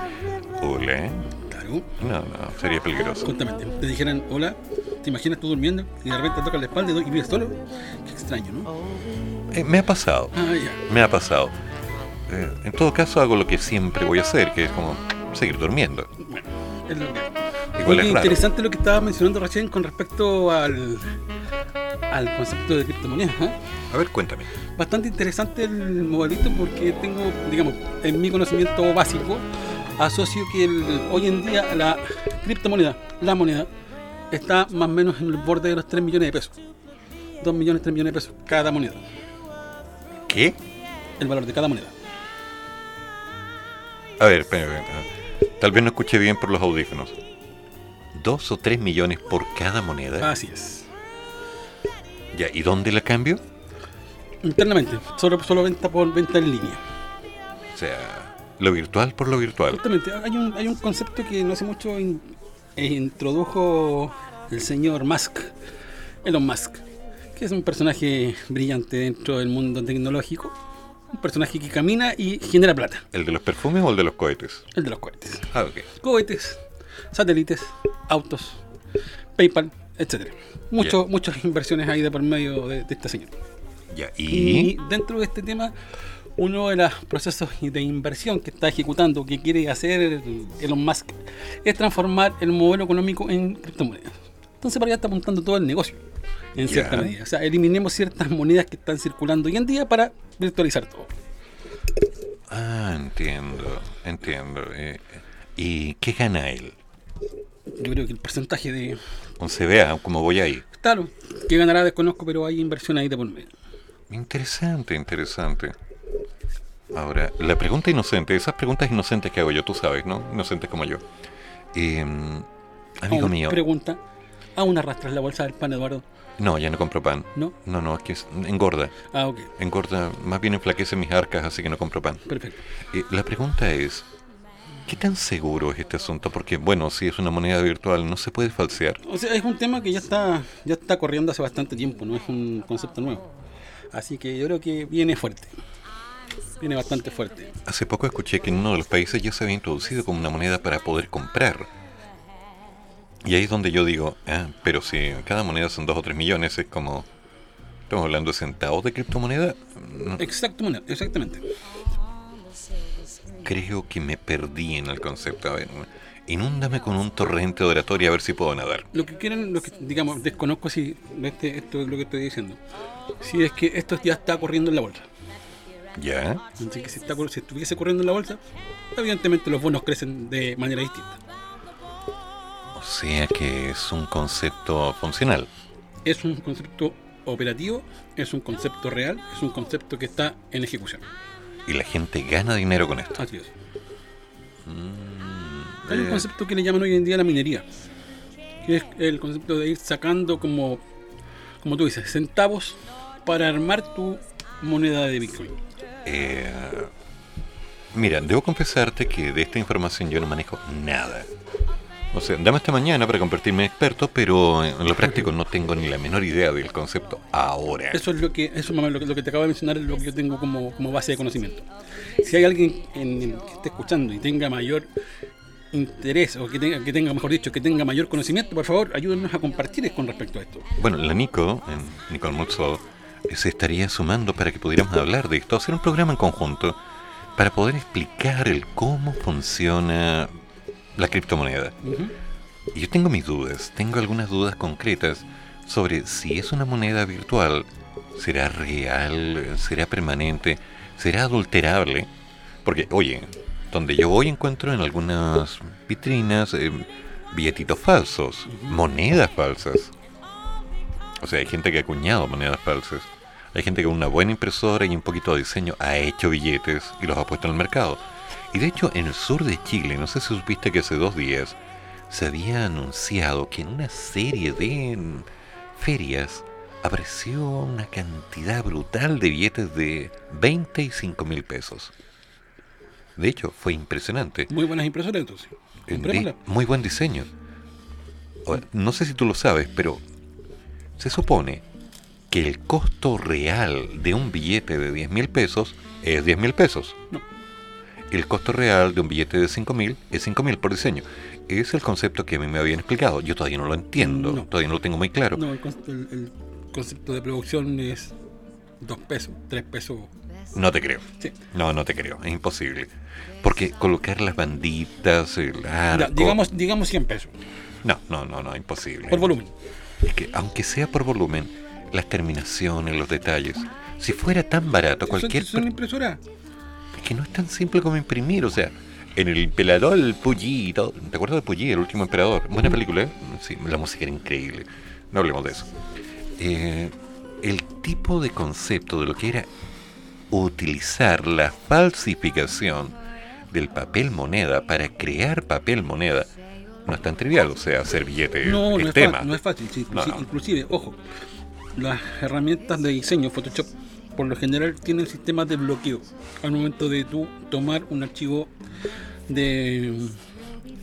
hola. ¿eh?". Claro. No, no, sería peligroso. Justamente, te dijeran, hola, ¿te imaginas tú durmiendo y de repente te toca la espalda y vives solo? Qué extraño, ¿no? Eh, me ha pasado. Ah, ya. Me ha pasado. Eh, en todo caso hago lo que siempre voy a hacer, que es como seguir durmiendo. Es lo que- Oye, es raro. interesante lo que estabas mencionando recién con respecto al, al concepto de criptomonedas. ¿eh? A ver, cuéntame. Bastante interesante el modelito porque tengo, digamos, en mi conocimiento básico, asocio que el- hoy en día la criptomoneda, la moneda, está más o menos en el borde de los 3 millones de pesos. 2 millones, 3 millones de pesos cada moneda. ¿Qué? El valor de cada moneda. A ver, espera, espera. Tal vez no escuché bien por los audífonos. ¿Dos o tres millones por cada moneda? Así es. Ya, ¿y dónde la cambio? Internamente, solo, solo venta por venta en línea. O sea, lo virtual por lo virtual. Justamente, hay un, hay un concepto que no hace mucho in- eh, introdujo el señor Musk, Elon Musk, que es un personaje brillante dentro del mundo tecnológico. Un personaje que camina y genera plata. ¿El de los perfumes o el de los cohetes? El de los cohetes. Ah, ok. Cohetes, satélites, autos, PayPal, etcétera. Mucho, Muchas inversiones ahí de por medio de, de este señor. Ya, Y y... dentro de este tema, uno de los procesos de inversión que está ejecutando, que quiere hacer Elon Musk, es transformar el modelo económico en criptomonedas. Entonces para allá está apuntando todo el negocio, en cierta medida. O sea, eliminemos ciertas monedas que están circulando hoy en día para virtualizar todo. Ah, entiendo, entiendo. Eh, ¿Y qué gana él? Yo creo que el porcentaje de... Un CBA, como voy ahí. Claro, que ganará desconozco, pero hay inversión ahí de por medio. Interesante, interesante. Ahora, la pregunta inocente, esas preguntas inocentes que hago yo, tú sabes, ¿no? Inocentes como yo. Eh, amigo mío, Pregunta, ¿aún arrastras la bolsa del pan, Eduardo? No, ya no compro pan. ¿No? No, no, es que es- engorda. Ah, ok, Engorda, más bien enflaquece mis arcas, así que no compro pan. perfecto. Eh, la pregunta es, ¿qué tan seguro es este asunto? Porque, bueno, si es una moneda virtual, no se puede falsear. O sea, es un tema que ya está, ya está corriendo hace bastante tiempo, no es un concepto nuevo. Así que yo creo que viene fuerte. Viene bastante fuerte. Hace poco escuché que en uno de los países ya se había introducido como una moneda para poder comprar. Y ahí es donde yo digo, ah, pero si cada moneda son 2 o 3 millones, es como... ¿Estamos hablando de centavos de criptomoneda? No, Exacto, moneda, exactamente. creo que me perdí en el concepto. A ver, inúndame con un torrente de oratoria a ver si puedo nadar. Lo que quieren, lo que, digamos, desconozco si este, esto es lo que estoy diciendo. Si es que esto ya está corriendo en la bolsa. ¿Ya? Así que si, está, si estuviese corriendo en la bolsa, evidentemente los bonos crecen de manera distinta. O sea que es un concepto funcional. Es un concepto operativo, es un concepto real, es un concepto que está en ejecución. Y la gente gana dinero con esto. Así es. Mm, Hay un eh, concepto que le llaman hoy en día la minería, que es el concepto de ir sacando como, como tú dices, centavos para armar tu moneda de Bitcoin. Eh, mira, debo confesarte que de esta información yo no manejo nada. O sea, dame hasta mañana para convertirme en experto, pero en lo práctico no tengo ni la menor idea del concepto ahora. Eso es lo que, eso mamá, lo, que- lo que te acabo de mencionar es lo que yo tengo como, como base de conocimiento. Si hay alguien en que esté escuchando y tenga mayor interés, o que tenga, que tenga, mejor dicho, que tenga mayor conocimiento, por favor, ayúdenos a compartir con respecto a esto. Bueno, la Nico, en Nicole Mulso, eh, se estaría sumando para que pudiéramos hablar de esto, hacer un programa en conjunto para poder explicar el cómo funciona la criptomoneda. Ujú. Y yo tengo mis dudas, tengo algunas dudas concretas sobre si es una moneda virtual, será real, será permanente, será adulterable. Porque, oye, donde yo voy encuentro en algunas vitrinas eh, billetitos falsos, monedas falsas. O sea, hay gente que ha acuñado monedas falsas. Hay gente que con una buena impresora y un poquito de diseño ha hecho billetes y los ha puesto en el mercado. Y de hecho, en el sur de Chile, no sé si supiste que hace dos días se había anunciado que en una serie de ferias apareció una cantidad brutal de billetes de 20 y 5 mil pesos. De hecho, fue impresionante. Muy buenas impresoras entonces. Eh, di- muy buen diseño. Ahora, no sé si tú lo sabes, pero se supone que el costo real de un billete de 10 mil pesos es 10 mil pesos. No. El costo real de un billete de 5 mil es 5 mil por diseño. Es el concepto que a mí me habían explicado. Yo todavía no lo entiendo, No. todavía no lo tengo muy claro. No, el, el- el concepto de producción es dos pesos, tres pesos. No te creo. Sí. No, no te creo. Es imposible. Porque colocar las banditas, el Ya, arco... digamos, digamos 100 pesos No, no, no, no, imposible. por volumen. Es que aunque sea por volumen, las terminaciones, los detalles, si fuera tan barato, cualquier... Son, son impresoras. Es que no es tan simple como imprimir, o sea, en el emperador el todo- ¿te acuerdas de Puyi, el último emperador? Buena película, ¿eh? Sí, la música era increíble. No hablemos de eso. Eh, el tipo de concepto de lo que era utilizar la falsificación del papel moneda para crear papel moneda no es tan trivial, o sea, hacer billetes No, no es es, tema. fácil, no es fácil. sí, No, sí, no. Inclusive, ojo, las herramientas de diseño Photoshop por lo general tienen sistemas de bloqueo al momento de tú tomar un archivo de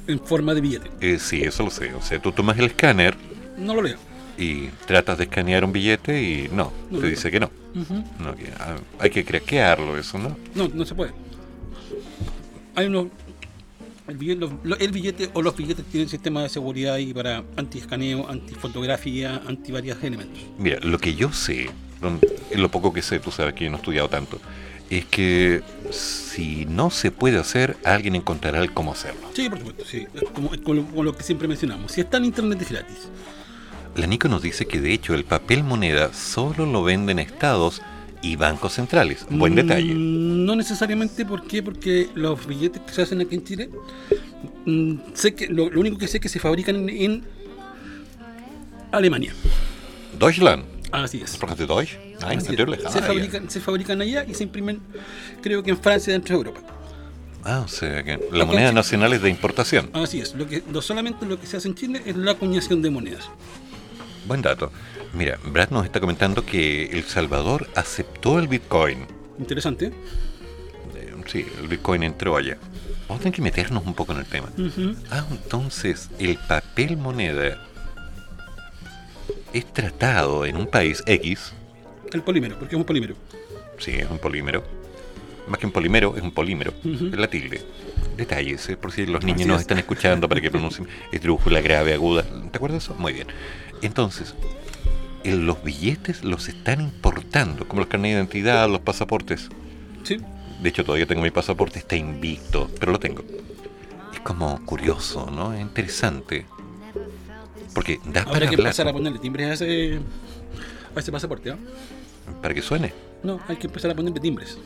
en forma de billete. Eh, sí, eso lo sé. O sea, tú tomas el escáner No lo leo. Y tratas de escanear un billete y no, No, te dice que no. Ujú. No, que, ah, hay que craquearlo eso, ¿no? No, no se puede. Hay unos. El billete, los- lo- el billete o los billetes tienen sistema de seguridad ahí para anti-escaneo, anti-fotografía, anti varios elementos. Mira, lo que yo sé, lo- lo poco que sé, tú sabes que yo no he estudiado tanto, es que si no se puede hacer, alguien encontrará el cómo hacerlo. Sí, por supuesto, sí. Como, como lo, lo que siempre mencionamos. Si está en internet es gratis. La Nico nos dice que de hecho el papel moneda solo lo venden estados y bancos centrales. Buen Mm, detalle. No necesariamente, ¿por qué? Porque los billetes que se hacen aquí en Chile, mm, sé que lo, lo único que sé es que se fabrican en, en Alemania. Deutschland. Así es. ¿Sprache de Deutsch? Es. natürlich. se, Ah, ya. fabrican, se fabrican allá y se imprimen, creo que en Francia dentro de Europa. Ah, o sea que Acá la en moneda nacional es de importación. Así es. Lo que, lo, solamente lo que se hace en Chile es la acuñación de monedas. Buen dato. Mira, Brad nos está comentando que El Salvador aceptó el Bitcoin. Interesante. Eh, Sí, el Bitcoin entró allá. Vamos a tener que meternos un poco en el tema. Ujú. Ah, entonces el papel moneda es tratado en un país X. El polímero, porque es un polímero. Sí, es un polímero. Más que un polímero, es un polímero. Es la tilde. Detalles, eh, por si los niños Así nos es. están escuchando para que pronuncien esdrújula, grave, aguda. ¿Te acuerdas de eso? Muy bien. Entonces, en los billetes los están importando, como los carnet de identidad, los pasaportes. Sí. De hecho, todavía tengo mi pasaporte, está invicto, pero lo tengo. Es como curioso, ¿no? Es interesante. Porque da para Habrá que hablar, empezar a ponerle timbres a ese, a ese pasaporte, ¿ah? para que suene. No, hay que empezar a ponerle timbres.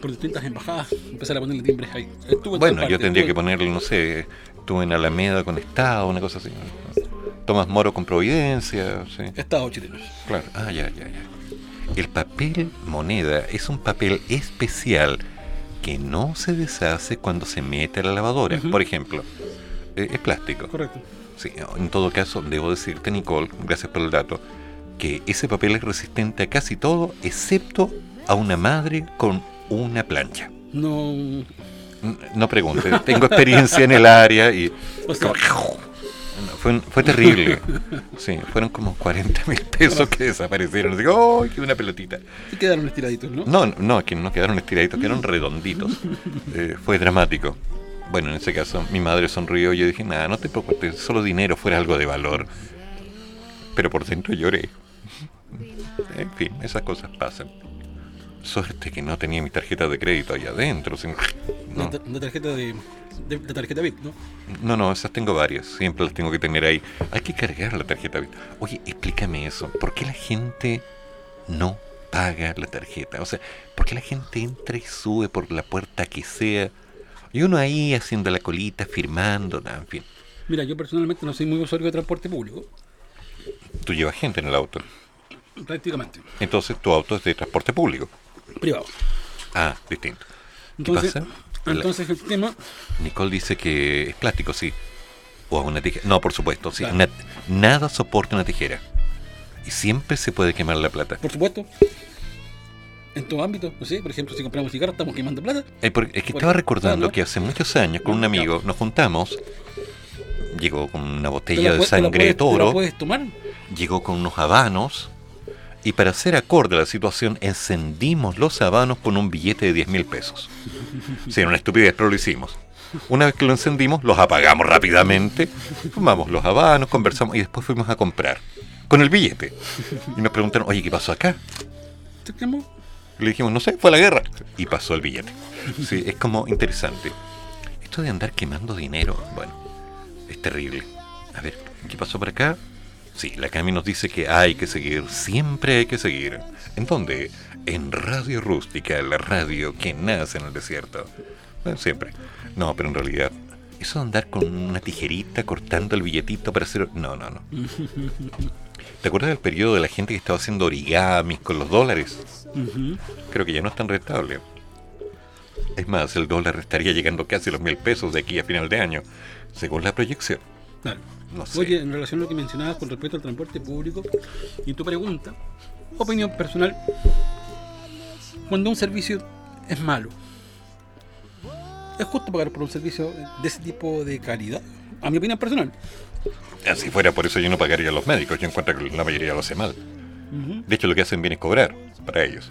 Por distintas embajadas, empezar a ponerle timbres ahí. Estuvo Bueno, yo parte, tendría estuvo que ponerle, no sé, estuve en Alameda con Estado, una cosa así. Tomás Moro con Providencia, sí. Estado chileno. Claro, ah, ya, ya, ya. El papel moneda es un papel especial que no se deshace cuando se mete a la lavadora. Por ejemplo, eh, es plástico. Correcto. Sí, en todo caso, debo decirte, Nicole, gracias por el dato, que ese papel es resistente a casi todo, excepto a una madre con una plancha. No. No pregunte, tengo experiencia en el área y O sea, fue, fue terrible. Sí, fueron como 40 mil pesos que desaparecieron. Digo, ¡ay, qué una pelotita! sí quedaron estiraditos, ¿no? No, no, que no quedaron estiraditos, quedaron redonditos. Eh, fue dramático. Bueno, en ese caso, mi madre sonrió y yo dije, nada, no te preocupes, solo dinero fuera algo de valor. Pero por dentro lloré. En fin, esas cosas pasan. Suerte que no tenía mi tarjeta de crédito ahí adentro. sin- Una, No, tarjeta de, de, tarjeta VIP, ¿no? no, no, esas tengo varias. Siempre las tengo que tener ahí. Hay que cargar la tarjeta. Vita. Oye, explícame eso. ¿Por qué la gente no paga la tarjeta? O sea, ¿por qué la gente entra y sube por la puerta que sea? Y uno ahí haciendo la colita, firmando, nada, en fin. Mira, yo personalmente no soy muy usuario de transporte público, Tú llevas gente en el auto. prácticamente. Entonces tu auto es de transporte público. Privado. Ah, distinto. ¿Qué Entonces, pasa? Entonces el tema, Nicole dice que es plástico, sí. O una tijera. No, por supuesto, sí. Claro. Una- nada soporta una tijera. Y siempre se puede quemar la plata. por supuesto, en todo ámbito, no sé, por ejemplo, si compramos cigarros estamos quemando plata. Eh, es que Por- estaba recordando que hace muchos años con un amigo nos juntamos. Llegó con una ¿Te botella la de sangre de puedes- toro. puedes tomar? Llegó con unos habanos. Y para hacer acorde a la situación, encendimos los habanos con un billete de 10 mil pesos. Sí, era una estupidez, pero lo hicimos. Una vez que lo encendimos, los apagamos rápidamente, fumamos los habanos, conversamos y después fuimos a comprar con el billete. Y nos preguntaron, oye, ¿qué pasó acá? ¿Te quemó? Le dijimos, no sé, fue la guerra. Y pasó el billete. Sí, es como interesante. Esto de andar quemando dinero, bueno, es terrible. A ver, ¿qué pasó por acá? Sí, la Cami nos dice que hay que seguir, siempre hay que seguir. ¿En dónde? En Radio Rústica, la radio que nace en el desierto. Bueno, siempre. No, pero en realidad, eso de andar con una tijerita cortando el billetito para hacer... No, no, no. ¿Te acuerdas del periodo de la gente que estaba haciendo origamis con los dólares? Creo que ya no es tan rentable. Es más, el dólar estaría llegando casi a los mil pesos de aquí a final de año, según la proyección. Claro. No sé. Oye, en relación a lo que mencionabas con respecto al transporte público y tu pregunta, opinión personal, cuando un servicio es malo, ¿es justo pagar por un servicio de ese tipo de calidad? A mi opinión personal. Ah, Si fuera por eso yo no pagaría a los médicos, yo encuentro que la mayoría lo hace mal. De hecho, lo que hacen bien es cobrar para ellos.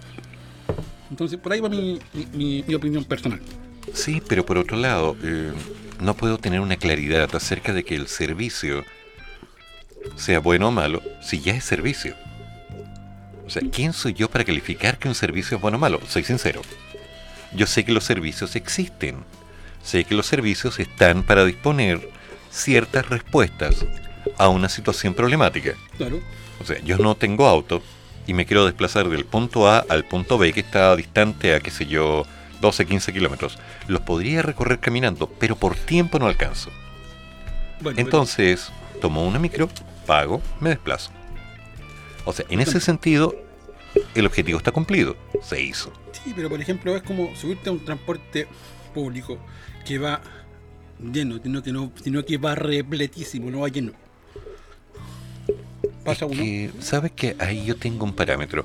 Entonces, por ahí va mi, mi- mi- opinión personal. Sí, pero por otro lado, eh, no puedo tener una claridad acerca de que el servicio sea bueno o malo si ya es servicio. O sea, ¿quién soy yo para calificar que un servicio es bueno o malo? Soy sincero. Yo sé que los servicios existen. Sé que los servicios están para disponer ciertas respuestas a una situación problemática. Claro. O sea, yo no tengo auto y me quiero desplazar del punto A al punto B que está distante a, qué sé yo, 12, 15 kilómetros. Los podría recorrer caminando, pero por tiempo no alcanzo. Bueno, Entonces, tomo una micro, pago, me desplazo. O sea, en ese sentido, el objetivo está cumplido. Se hizo. Sí, pero por ejemplo es como subirte a un transporte público que va lleno, sino que, no, sino que va repletísimo, no va lleno. Pasa uno. Que, ¿Sabes que Ahí yo tengo un parámetro.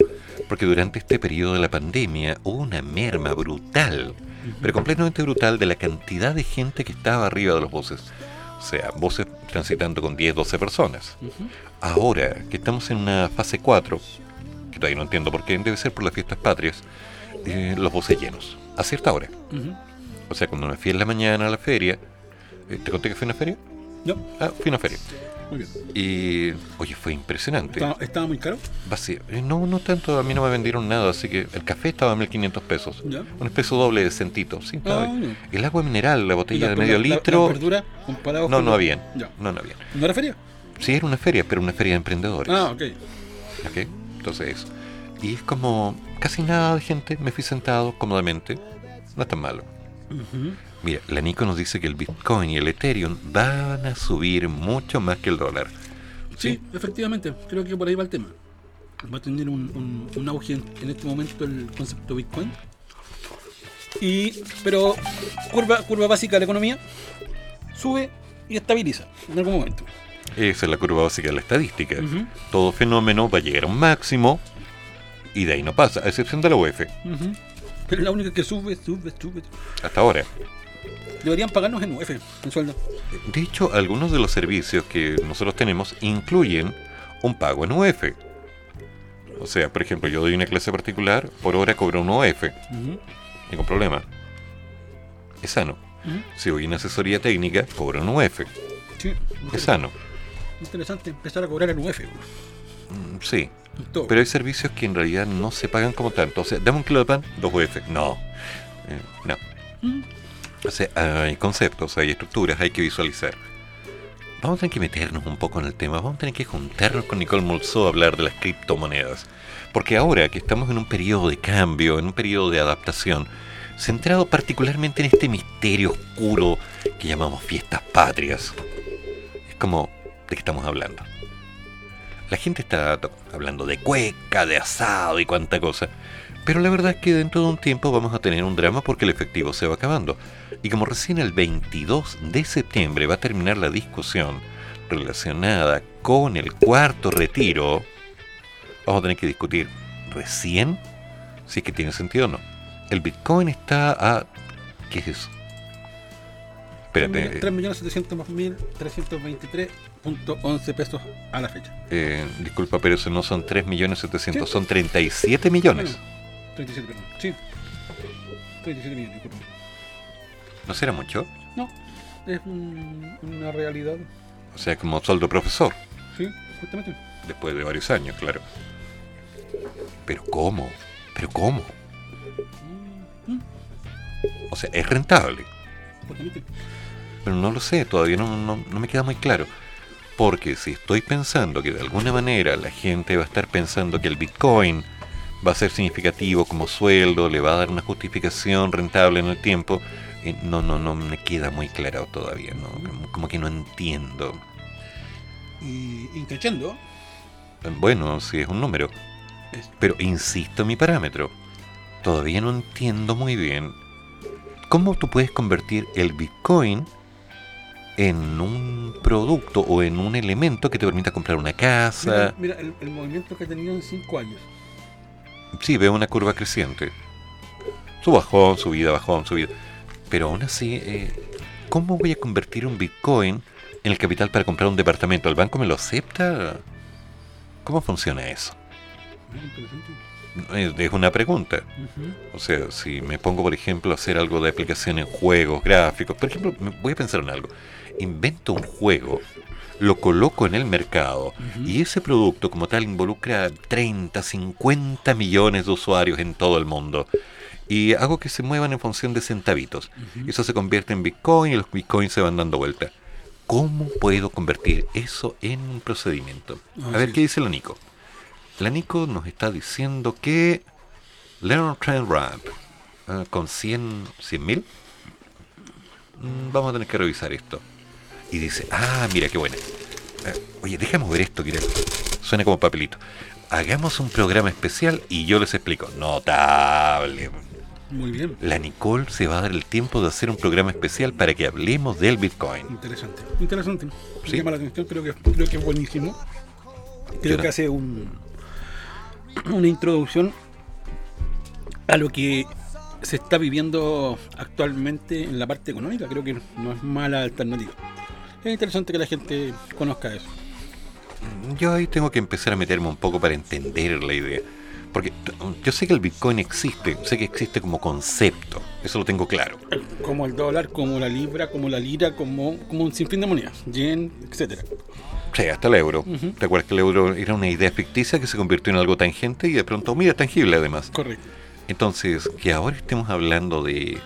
Porque durante este periodo de la pandemia hubo una merma brutal, pero completamente brutal, de la cantidad de gente que estaba arriba de los buses. O sea, buses transitando con 10, 12 personas. Ahora que estamos en una fase 4, que todavía no entiendo por qué, debe ser por las fiestas patrias, eh, los buses llenos, a cierta hora. Ujú. O sea, cuando me fui en la mañana a la feria, eh, ¿te conté que fui a una feria? No. Ah, fui a una feria. Muy bien. Y, oye, fue impresionante. ¿Estaba, estaba muy caro? Vacío. Eh, No, no tanto, a mí no me vendieron nada, así que el café estaba a 1500 pesos. Ya. Un espeso doble de centito, sí, Ah, ya. El agua mineral, la ¿Y botella la- de medio la- la- litro. las verduras comparadas no, con no la- habían. Ya. No, no habían. ¿No era feria? Sí, era una feria, pero una feria de emprendedores. Ah, ok. ¿ok? Entonces eso. Y es como casi nada de gente, me fui sentado cómodamente. No es tan malo. Ujú. Mira, la Nico nos dice que el Bitcoin y el Ethereum van a subir mucho más que el dólar. Sí, efectivamente, creo que por ahí va el tema. Va a tener un, un- un auge en, en este momento el concepto Bitcoin. Y, pero curva, curva básica de la economía sube y estabiliza en algún momento. Esa es la curva básica de la estadística. Todo fenómeno va a llegar a un máximo y de ahí no pasa, a excepción de la UEF, Ujú. Pero la única que sube, sube, sube. hasta ahora. Deberían pagarnos en UF, en sueldo. De hecho, algunos de los servicios que nosotros tenemos incluyen un pago en UF. O sea, por ejemplo, yo doy una clase particular, por hora cobro un UF. Ningún problema. Es sano. Si voy en asesoría técnica, cobro un UF. Sí, Es sano. interesante empezar a cobrar en UF. Mm, Sí. Todo. Pero hay servicios que en realidad no se pagan como tanto. O sea, dame un kilo de pan, dos UF. No. Eh, no. O sea, hay conceptos, hay estructuras, hay que visualizar. Vamos a tener que meternos un poco en el tema. Vamos a tener que juntarnos con Nicole Molso a hablar de las criptomonedas. Porque ahora que estamos en un periodo de cambio, en un periodo de adaptación, centrado particularmente en este misterio oscuro que llamamos fiestas patrias, es como, ¿de qué estamos hablando? La gente está hablando de cueca, de asado y cuánta cosa. Pero la verdad es que dentro de un tiempo vamos a tener un drama porque el efectivo se va acabando. Y como recién el 22 de septiembre va a terminar la discusión relacionada con el cuarto retiro, vamos a tener que discutir recién si es que tiene sentido o no. El Bitcoin está a... ¿Qué es eso? Espérate, 3.700.323.11 pesos a la fecha. eh, disculpa, pero eso no son 3.700.000, son 37 millones. Bueno, 37, perdón. Sí. 37 millones, disculpa. ¿No será mucho? No, es un- una realidad. O sea, como sueldo profesor, Sí, justamente. después de varios años, claro. Pero ¿cómo? ¿Pero cómo? O sea, es rentable, Justamente. pero no lo sé, todavía no, no, no me queda muy claro. Porque si estoy pensando que de alguna manera la gente va a estar pensando que el Bitcoin va a ser significativo como sueldo, le va a dar una justificación rentable en el tiempo, no, no, no me queda muy claro todavía, ¿no? Como, como que no entiendo. Y increciendo, Bueno, sí es un número. Pero insisto en mi parámetro. Todavía no entiendo muy bien cómo tú puedes convertir el Bitcoin en un producto o en un elemento que te permita comprar una casa. mira, mira el, el movimiento que ha tenido en 5 años. Sí, veo una curva creciente. Su bajón, subida, bajón, subida. Pero aún así, eh, ¿cómo voy a convertir un Bitcoin en el capital para comprar un departamento. ¿El banco me lo acepta? ¿Cómo funciona eso? Es una pregunta. O sea, si me pongo, por ejemplo, a hacer algo de aplicación en juegos, gráficos, por ejemplo, voy a pensar en algo. Invento un juego, lo coloco en el mercado y ese producto como tal involucra 30, 50 millones de usuarios en todo el mundo. Y hago que se muevan en función de centavitos. Eso se convierte en Bitcoin y los Bitcoins se van dando vuelta. ¿Cómo puedo convertir eso en un procedimiento? A ver, ¿qué dice la Nico? La Nico nos está diciendo que Learn Trend Ramp ah, con 100 mil. vamos a tener que revisar esto. Y dice, ah, mira qué buena. Eh, oye, déjame ver esto, que suena como papelito. Hagamos un programa especial y yo les explico. Notable. Muy bien. La Nicole se va a dar el tiempo de hacer un programa especial para que hablemos del Bitcoin. Interesante. Interesante. Me Sí. llama la atención, creo que, creo que es buenísimo. Creo que hace un, una introducción a lo que se está viviendo actualmente en la parte económica. Creo que no es mala alternativa. Es interesante que la gente conozca eso. Yo ahí tengo que empezar a meterme un poco para entender la idea. Porque yo sé que el Bitcoin existe, sé que existe como concepto, eso lo tengo claro. Como el dólar, como la libra, como la lira, como, como un sinfín de monedas, yen, etcétera. Sí, hasta el euro. ¿Te acuerdas que el euro era una idea ficticia que se convirtió en algo tangente y de pronto, mira, tangible además? Correcto. Entonces, que ahora estemos hablando de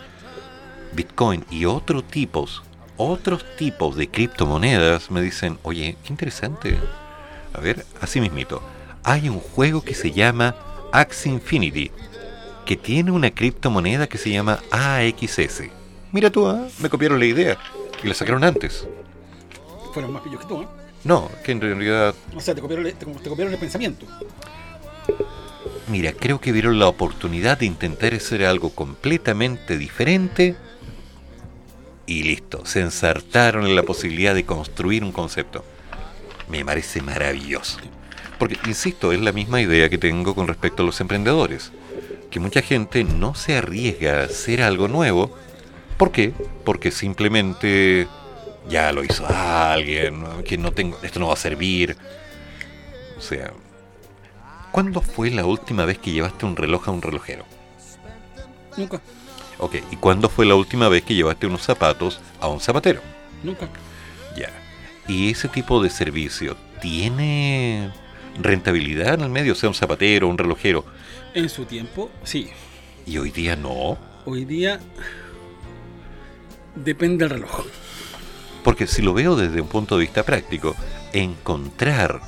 Bitcoin y otros tipos, otros tipos de criptomonedas, me dicen, oye, qué interesante. A ver, así mismito. Hay un juego que se llama Axie Infinity, que tiene una criptomoneda que se llama AXS. Mira tú, ¿ah? me copiaron la idea y la sacaron antes. Fueron más pillos que tú, ¿eh? No, que en realidad O sea, te copiaron, te, te copiaron el pensamiento. Mira, creo que vieron la oportunidad de intentar hacer algo completamente diferente y listo, se ensartaron en la posibilidad de construir un concepto. Me parece maravilloso. Porque, insisto, es la misma idea que tengo con respecto a los emprendedores. Que mucha gente no se arriesga a hacer algo nuevo. ¿Por qué? Porque simplemente ya lo hizo alguien, que no tengo, esto no va a servir. O sea, ¿Cuándo fue la última vez que llevaste un reloj a un relojero? Nunca, Ok, ¿y cuándo fue la última vez que llevaste unos zapatos a un zapatero? nunca. Ya. ¿Y ese tipo de servicio tiene rentabilidad en el medio? Sea, un zapatero, un relojero. En su tiempo, sí. Y hoy día no. Hoy día depende del reloj. Porque si lo veo desde un punto de vista práctico, encontrar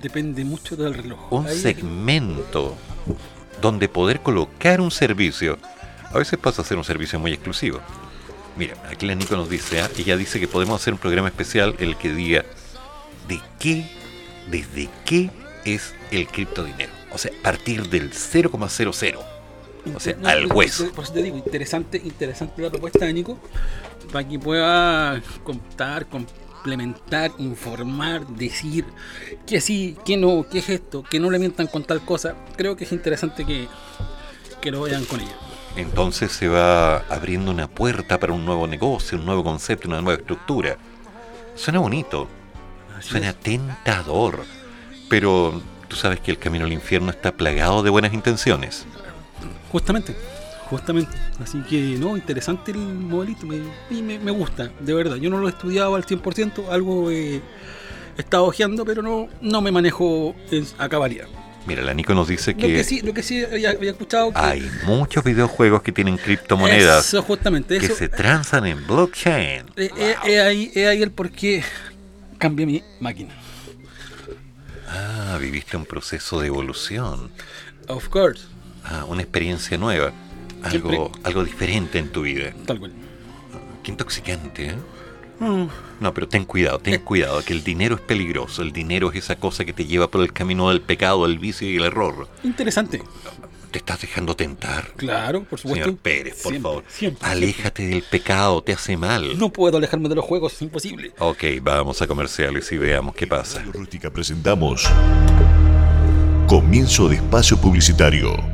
Depende mucho del reloj. un Ahí- segmento donde poder colocar un servicio, a veces pasa a ser un servicio muy exclusivo. Mira, aquí la Nico nos dice, ah, ella dice que podemos hacer un programa especial el que diga de qué, desde qué es el criptodinero. O sea, partir del 0,00. O sea, No, al hueso. Por eso te digo, interesante, interesante la propuesta de Nico, para que pueda contar, complementar, informar, decir que sí, que no, que es esto, que no le mientan con tal cosa. Creo que es interesante que, que lo vean con ella. Entonces se va abriendo una puerta para un nuevo negocio, un nuevo concepto, una nueva estructura. Suena bonito, suena tentador, pero tú sabes que el camino al infierno está plagado de buenas intenciones. Justamente, justamente. Así que, no, interesante el modelito, me, y me, me gusta, de verdad. Yo no lo he estudiado al 100%, algo eh, he estado ojeando, pero no, no me manejo a cabalidad. Mira, la Nico nos dice Lo que, que sí, lo que sí había, había escuchado que hay muchos videojuegos que tienen criptomonedas Eso, justamente, que se transan en blockchain. Eh, eh, eh, ahí, eh, ahí el por qué cambié mi máquina. Ah, viviste un proceso de evolución. Of course. Ah, una experiencia nueva. Algo, Siempre. algo diferente en tu vida. Tal cual. Qué intoxicante, ¿eh? Mm. No, pero ten cuidado, ten cuidado, que el dinero es peligroso. El dinero es esa cosa que te lleva por el camino del pecado, el vicio y el error. Interesante. Te estás dejando tentar. Claro, por supuesto. Señor Pérez, por Siempre, favor. siempre, Aléjate del pecado, te hace mal. No puedo alejarme de los juegos, es imposible. Ok, vamos a comerciales y veamos qué pasa. Rústica presentamos Comienzo de espacio publicitario.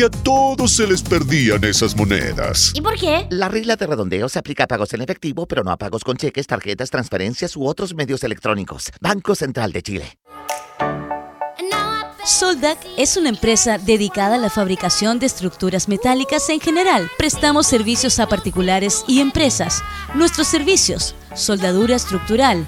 a todos se les perdían esas monedas. ¿Y por qué? La regla de redondeo se aplica a pagos en efectivo, pero no a pagos con cheques, tarjetas, transferencias u otros medios electrónicos. Banco Central de Chile. Soldac es una empresa dedicada a la fabricación de estructuras metálicas en general. Prestamos servicios a particulares y empresas. Nuestros servicios, soldadura estructural,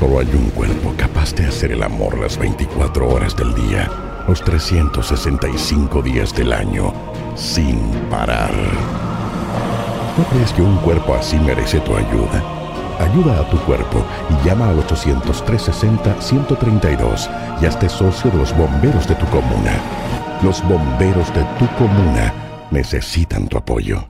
Solo hay un cuerpo capaz de hacer el amor las 24 horas del día, los 365 días del año, sin parar. ¿No crees que un cuerpo así merece tu ayuda? Ayuda a tu cuerpo y llama al 800-360-132 y hazte socio de los bomberos de tu comuna. Los bomberos de tu comuna necesitan tu apoyo.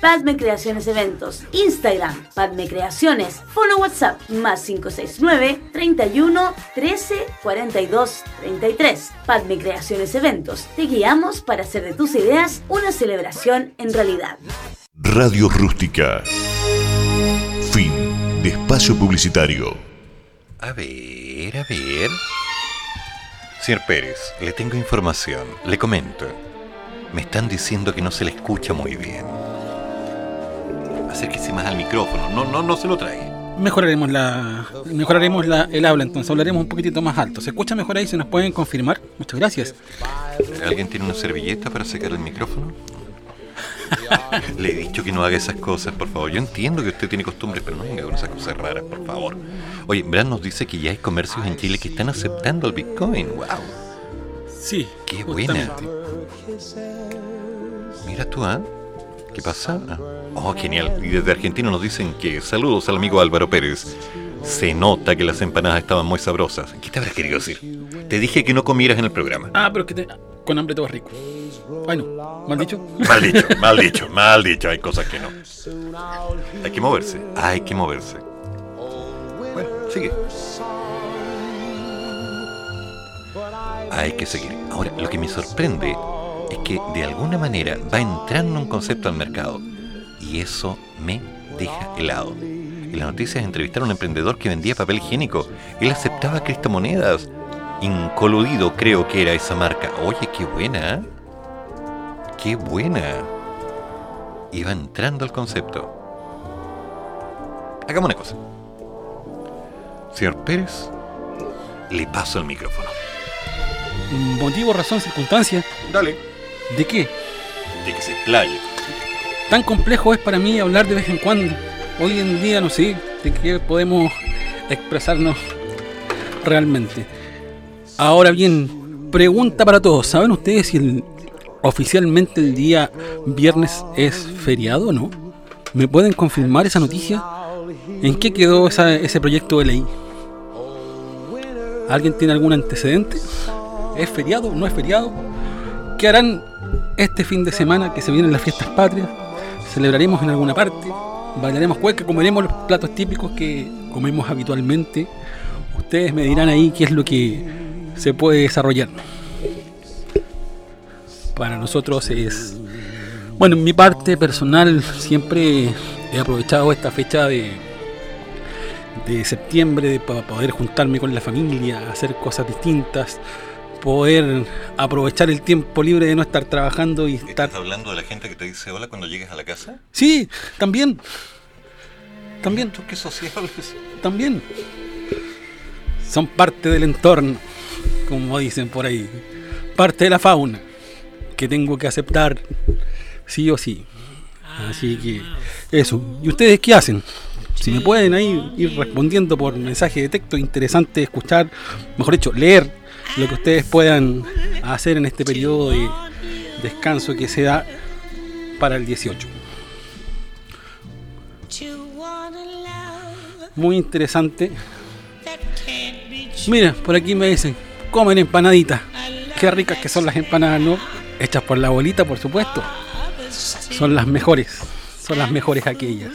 Padme Creaciones Eventos, Instagram, Padme Creaciones, Fono WhatsApp, más 569 31 13 42 33. Padme Creaciones Eventos, te guiamos para hacer de tus ideas una celebración en realidad. Radio Rústica. Fin de espacio publicitario. A ver, a ver. Señor Pérez, le tengo información. Le comento. Me están diciendo que no se le escucha muy bien. Acérquese más al micrófono. No, no, no se lo trae. Mejoraremos la mejoraremos la, el habla, entonces hablaremos un poquitito más alto. ¿Se escucha mejor ahí? ¿Se nos pueden confirmar? Muchas gracias. ¿Alguien tiene una servilleta para secar el micrófono? Le he dicho que no haga esas cosas, por favor. Yo entiendo que usted tiene costumbres, pero no venga con esas cosas raras, por favor. Oye, Brad nos dice que ya hay comercios en Chile que están aceptando el Bitcoin. ¡Wow! Sí. ¡Qué buena! Mira tú, ¿ah? ¿Qué pasa? Ah. Oh, genial. Y desde Argentina nos dicen que saludos al amigo Álvaro Pérez. Se nota que las empanadas estaban muy sabrosas. ¿Qué te habrás querido decir? Te dije que no comieras en el programa. Ah, pero que te... con hambre todo es rico. Ay, no. ¿Mal dicho? Mal dicho, mal dicho, mal dicho. Hay cosas que no. Hay que moverse, hay que moverse. Bueno, sigue. Hay que seguir. Ahora, lo que me sorprende es que de alguna manera va entrando un concepto al mercado y eso me deja helado. Y la noticia es entrevistar a un emprendedor que vendía papel higiénico. Él aceptaba criptomonedas. Incoludido creo que era esa marca. Oye, qué buena. ¿eh? Qué buena. Iba entrando al concepto. Hagamos una cosa. Señor Pérez, le paso el micrófono. Motivo, razón, circunstancia. Dale. ¿De qué? De que se explaye. Tan complejo es para mí hablar de vez en cuando. Hoy en día no sé de qué podemos expresarnos realmente. Ahora bien, pregunta para todos. ¿Saben ustedes si oficialmente el día viernes es feriado o no? ¿Me pueden confirmar esa noticia? ¿En qué quedó ese proyecto de ley? ¿Alguien tiene algún antecedente? ¿Es feriado? ¿No es feriado? ¿Qué harán este fin de semana que se vienen las fiestas patrias? ¿Celebraremos en alguna parte? ¿Bailaremos cueca? ¿Comeremos los platos típicos que comemos habitualmente? Ustedes me dirán ahí qué es lo que se puede desarrollar. Para nosotros es... Bueno, en mi parte personal siempre he aprovechado esta fecha de, de septiembre para poder juntarme con la familia, hacer cosas distintas, poder aprovechar el tiempo libre de no estar trabajando y estar... ¿Estás hablando de la gente que te dice hola cuando llegues a la casa? Sí, también. También. ¿Qué sociables? También. Son parte del entorno, como dicen por ahí. Parte de la fauna que tengo que aceptar sí o sí. Así que eso. ¿Y ustedes qué hacen? Si me pueden ahí ir respondiendo por mensaje de texto, interesante escuchar, mejor dicho, leer lo que ustedes puedan hacer en este periodo de descanso que se da para el 18. Muy interesante. Mira, por aquí me dicen, comen empanaditas. Qué ricas que son las empanadas, ¿no? Hechas por la abuelita, por supuesto. Son las mejores. Son las mejores aquellas.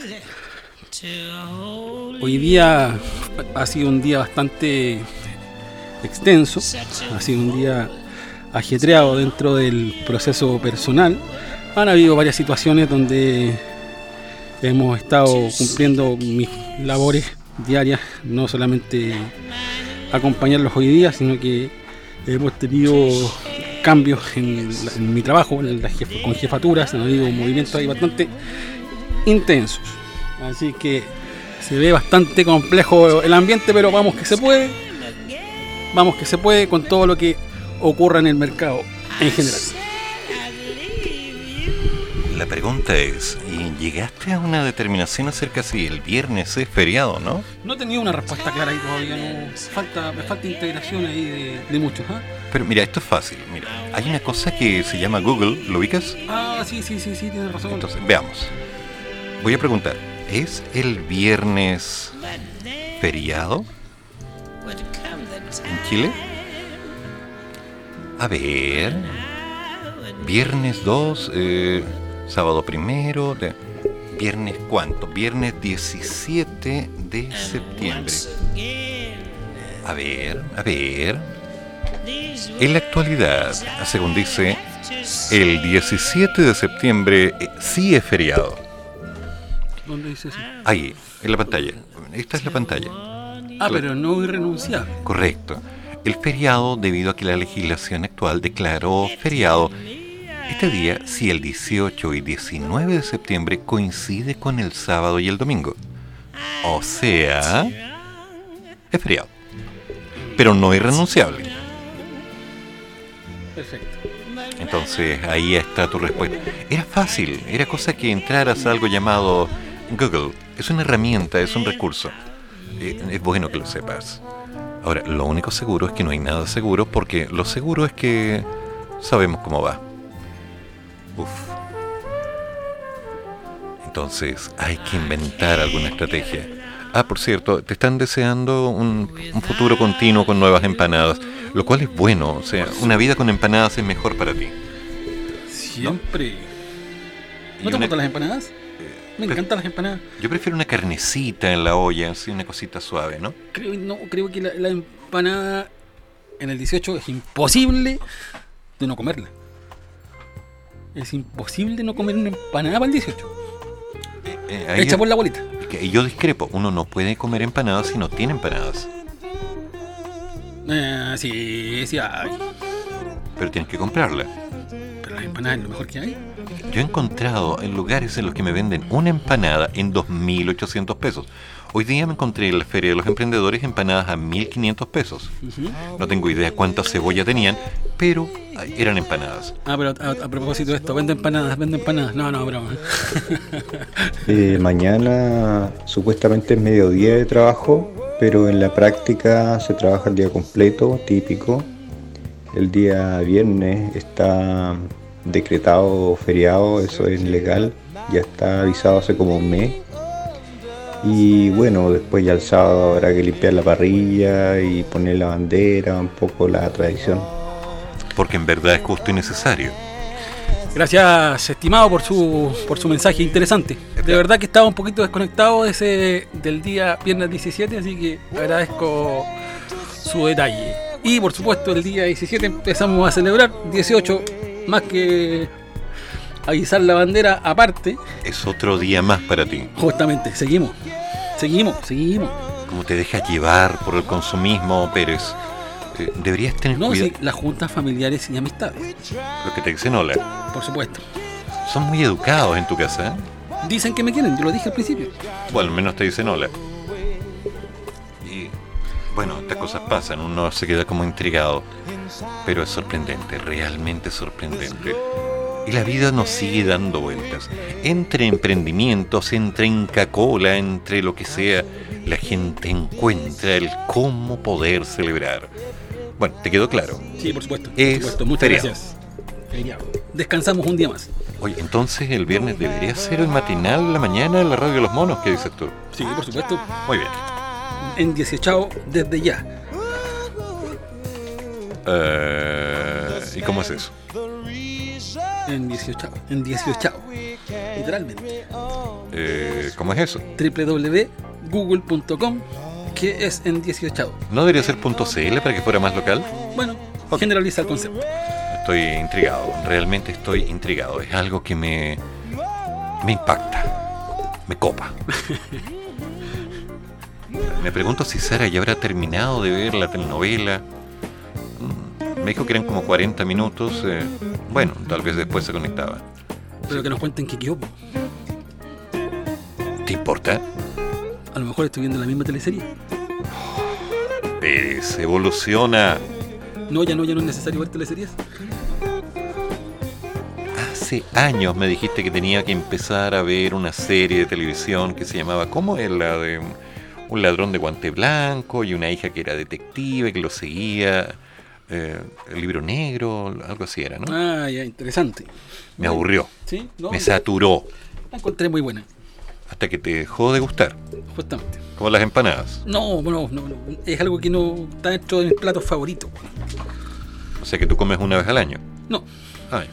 Hoy día ha sido un día bastante extenso. Ha sido un día ajetreado dentro del proceso personal. Han habido varias situaciones donde hemos estado cumpliendo mis labores diarias, no solamente acompañarlos hoy día, sino que hemos tenido cambios en, mi trabajo, con jefaturas, han habido movimientos ahí bastante intensos. Así que se ve bastante complejo el ambiente, pero vamos que se puede. Vamos que se puede con todo lo que ocurra en el mercado en general. La pregunta es, ¿y llegaste a una determinación acerca si el viernes es feriado, no? No he tenido una respuesta clara ahí todavía, no. Falta, me falta integración ahí de, de muchos. ¿ah? Pero mira, esto es fácil. Mira, hay una cosa que se llama Google, ¿lo ubicas? Ah, sí, sí, sí, sí, tienes razón. Entonces, veamos. Voy a preguntar, ¿es el viernes feriado en Chile? A ver. Viernes 2, eh, sábado primero, de- viernes cuánto? Viernes 17 de septiembre. A ver, a ver. En la actualidad, según dice, el 17 de septiembre eh, sí es feriado. ¿Dónde dice eso? Ahí, en la pantalla. Esta es la pantalla. Ah, pero no irrenunciable. Correcto. El feriado debido a que la legislación actual declaró feriado este día si el 18 y 19 de septiembre coincide con el sábado y el domingo. O sea, es feriado. Pero no irrenunciable. Perfecto. Entonces ahí está tu respuesta. Era fácil, era cosa que entraras a algo llamado Google. Es una herramienta, es un recurso. Eh, es bueno que lo sepas. Ahora, lo único seguro es que no hay nada seguro porque lo seguro es que sabemos cómo va. Uf. Entonces hay que inventar alguna estrategia. Ah, por cierto, te están deseando un, un futuro continuo con nuevas empanadas, lo cual es bueno. O sea, una vida con empanadas es mejor para ti. Siempre. Y ¿No te una- gustan las empanadas? Me encantan las empanadas. Yo prefiero una carnecita en la olla, así una cosita suave, ¿no? Creo, no, creo que la, la empanada en el 18 es imposible de no comerla. Es imposible no comer una empanada para el 18. Eh, Hecha es- por la abuelita. Que- Y yo discrepo, uno no puede comer empanadas si no tiene empanadas, Eh, sí, sí hay. pero tienes que comprarla. Las empanadas es lo mejor que hay. Yo he encontrado en lugares en los que me venden una empanada en 2.800 pesos. Hoy día me encontré en la Feria de los Emprendedores empanadas a 1.500 pesos. No tengo idea cuánta cebolla tenían, pero eran empanadas. Ah, pero a, a propósito de esto, vende empanadas, vende empanadas. No, no, broma. Eh, mañana supuestamente es mediodía de trabajo, pero en la práctica se trabaja el día completo, típico. El día viernes está decretado feriado, eso es legal, ya está avisado hace como un mes. Y bueno, después ya el sábado habrá que limpiar la parrilla y poner la bandera, un poco la tradición. Porque en verdad es justo y necesario. Gracias, estimado, por su, por su mensaje interesante. De verdad que estaba un poquito desconectado de ese, del día viernes 17, así que agradezco su detalle. Y por supuesto, el día 17 empezamos a celebrar, 18 más que avisar la bandera aparte. Es otro día más para ti. Justamente, seguimos, seguimos, seguimos. Como te dejas llevar por el consumismo, Pérez, eh, deberías tener No, cuidado. sí, las juntas familiares y amistades, Lo que te dicen hola. por supuesto. Son muy educados en tu casa, ¿eh? Dicen que me quieren, yo lo dije al principio. Bueno, al menos te dicen hola. Y bueno, estas cosas pasan, uno se queda como intrigado. Pero es sorprendente, realmente sorprendente. Y la vida nos sigue dando vueltas. Entre emprendimientos, entre Inca Cola, entre lo que sea, la gente encuentra el cómo poder celebrar. Bueno, ¿te quedó claro? Sí, por supuesto. por Es supuesto. Muchas feriado. gracias. Feriado. Descansamos un día más. Oye, entonces el viernes debería ser el matinal la mañana en la radio de los monos, ¿qué dices tú? Sí, por supuesto. Muy bien. En 18 desde ya. Eh, ¿Y cómo es eso? En 18. En 18. Literalmente. Eh, ¿Cómo es eso? www.google.com que es en 18. ¿No debería ser .cl para que fuera más local? Bueno, generaliza el concepto. Estoy intrigado, realmente estoy intrigado. Es algo que me, me impacta, me copa. Me pregunto si Sara ya habrá terminado de ver la telenovela. Me dijo que eran como 40 minutos. eh, bueno, tal vez después se conectaba. Pero que nos cuenten que quedó. ¿Te importa? A lo mejor estoy viendo la misma teleserie. Pérez, evoluciona. No, ya no, ya no es necesario ver teleseries. Hace años me dijiste que tenía que empezar a ver una serie de televisión que se llamaba, ¿cómo es la de un- un ladrón de guante blanco y una hija que era detective, que lo seguía, eh, el libro negro, algo así era, ¿no? Ah, ya, interesante. Me aburrió, Sí, no, me saturó, la encontré muy buena, hasta que te dejó de gustar, justamente. como las empanadas. No, no, no, no. Es algo que no está dentro de mis platos favoritos. O sea que tú comes una vez al año. No. Ay,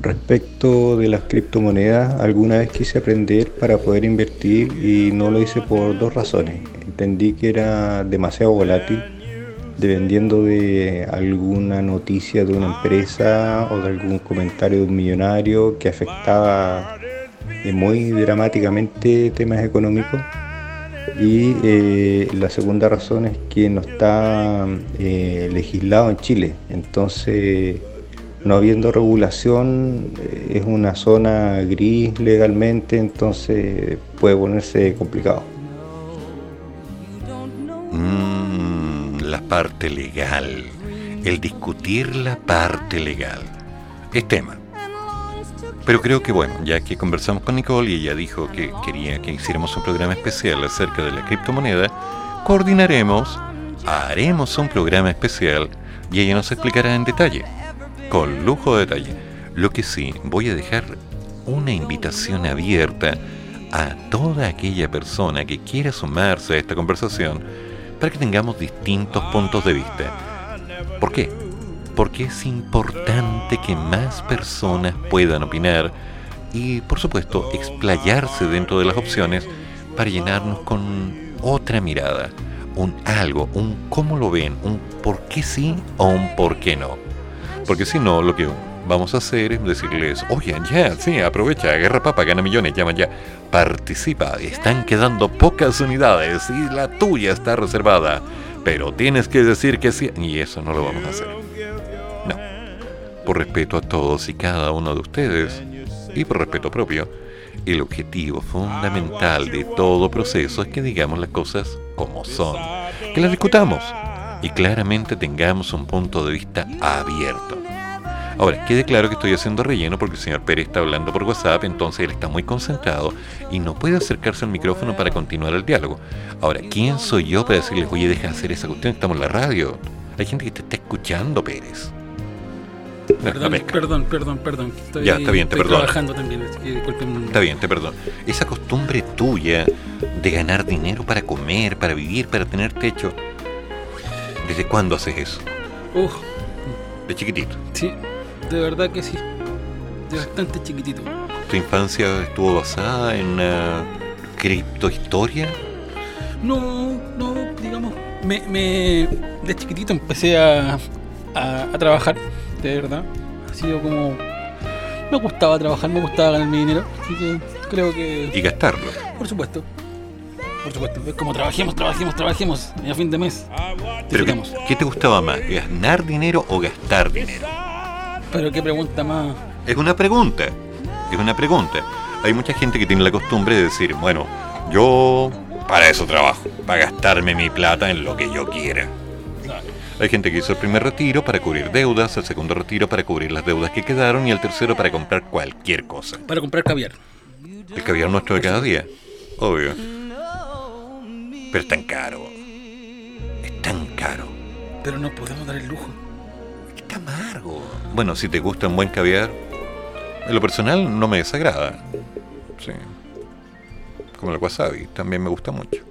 Respecto de las criptomonedas, alguna vez quise aprender para poder invertir y no lo hice por dos razones. Entendí que era demasiado volátil, dependiendo de alguna noticia de una empresa o de algún comentario de un millonario que afectaba eh, muy dramáticamente temas económicos. Y eh, la segunda razón es que no está eh, legislado en Chile. Entonces, no habiendo regulación, es una zona gris legalmente, entonces puede ponerse complicado. Mm, la parte legal. El discutir la parte legal. Es tema. Pero creo que bueno, ya que conversamos con Nicole y ella dijo que quería que hiciéramos un programa especial acerca de la criptomoneda, coordinaremos, haremos un programa especial y ella nos explicará en detalle, con lujo de detalle. Lo que sí, voy a dejar una invitación abierta a toda aquella persona que quiera sumarse a esta conversación para que tengamos distintos puntos de vista. ¿Por qué? Porque es importante que más personas puedan opinar y, por supuesto, explayarse dentro de las opciones para llenarnos con otra mirada, un algo, un cómo lo ven, un por qué sí o un por qué no. Porque si no, lo que vamos a hacer es decirles, oye, ya, sí, aprovecha, agarra papa, gana millones, llama ya, participa, están quedando pocas unidades y la tuya está reservada, pero tienes que decir que sí, y eso no lo vamos a hacer. No, por respeto a todos y cada uno de ustedes, y por respeto propio, el objetivo fundamental de todo proceso es que digamos las cosas como son, que las discutamos y claramente tengamos un punto de vista abierto. Ahora, quede claro que estoy haciendo relleno porque el señor Pérez está hablando por WhatsApp, entonces él está muy concentrado y no puede acercarse al micrófono para continuar el diálogo. Ahora, ¿quién soy yo para decirles, oye, deja de hacer esa cuestión, estamos en la radio? Hay gente que te está escuchando, Pérez. Perdón, perdón, perdón, perdón. Estoy, ya, está bien, te estoy trabajando también. disculpen. Está bien, te perdono. Esa costumbre tuya de ganar dinero para comer, para vivir, para tener techo, ¿desde cuándo haces eso? Uf, De chiquitito. sí, de verdad que sí. De bastante chiquitito. ¿Tu infancia estuvo basada en una criptohistoria? No, no, digamos, me, me de chiquitito empecé a, a, a trabajar, de verdad. Ha sido como... Me gustaba trabajar, me gustaba ganar mi dinero, así que creo que... Y gastarlo. Por supuesto. Por supuesto, es como trabajemos, trabajemos, trabajemos, y a fin de mes. ¿Pero qué, qué te gustaba más? ¿Ganar dinero o gastar dinero? Pero qué pregunta más... Es una pregunta. Es una pregunta. Hay mucha gente que tiene la costumbre de decir, bueno, yo para eso trabajo, para gastarme mi plata en lo que yo quiera. Hay gente que hizo el primer retiro para cubrir deudas, el segundo retiro para cubrir las deudas que quedaron y el tercero para comprar cualquier cosa. Para comprar caviar. El caviar nuestro de cada día, obvio. Pero es tan caro. Es tan caro. Pero no podemos dar el lujo. Amargo. Bueno, si te gusta un buen caviar, en lo personal no me desagrada. Sí. Como el wasabi, también me gusta mucho.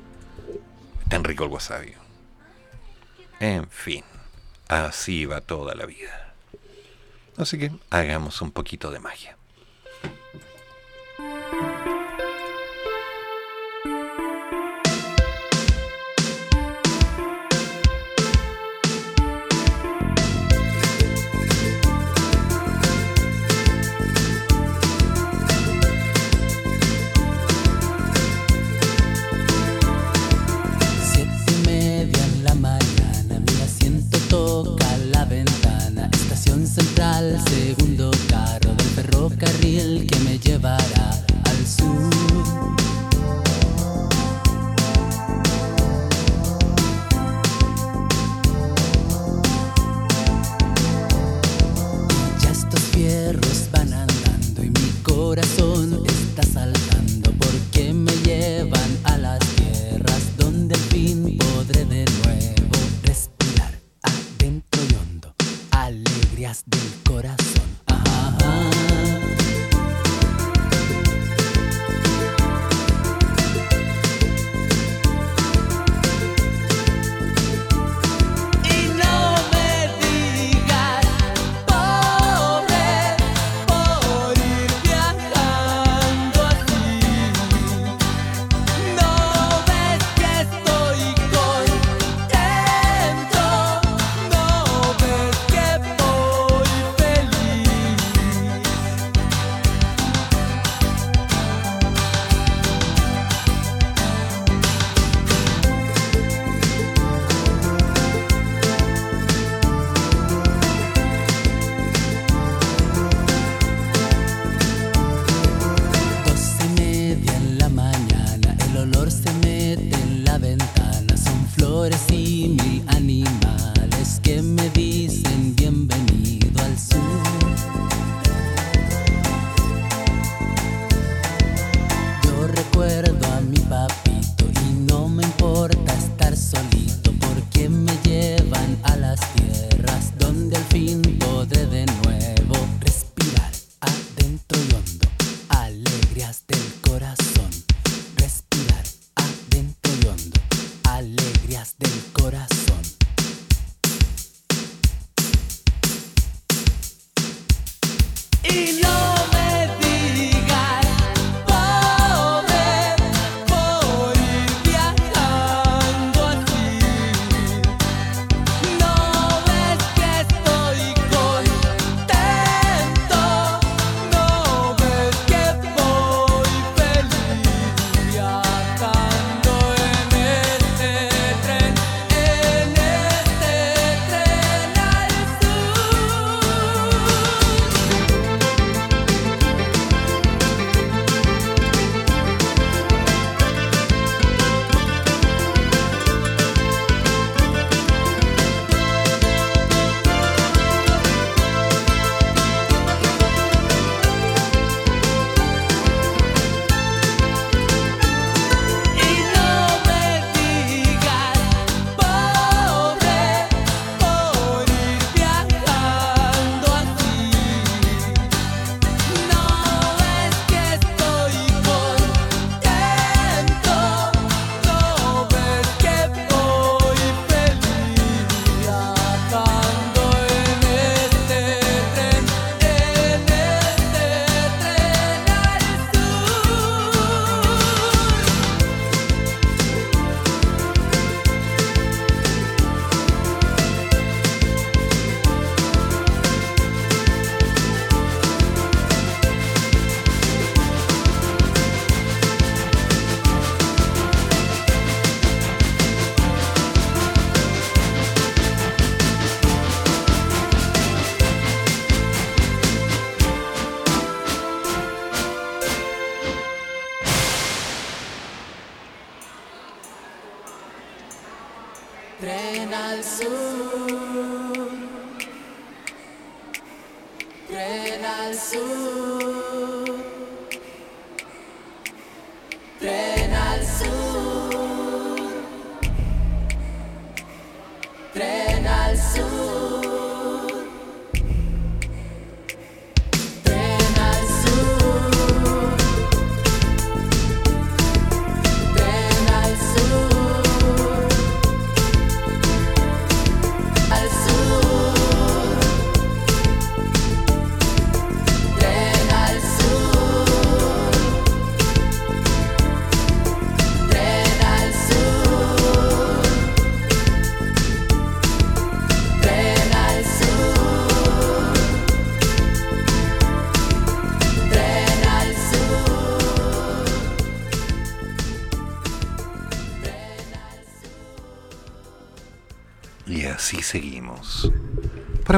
Tan rico el wasabi. En fin, así va toda la vida. Así que hagamos un poquito de magia. Ferrocarril que me llevará al sur. Ya estos fierros van andando y mi corazón está saltando porque me llevan a las tierras donde al fin podré de nuevo respirar adentro y hondo alegrías del corazón.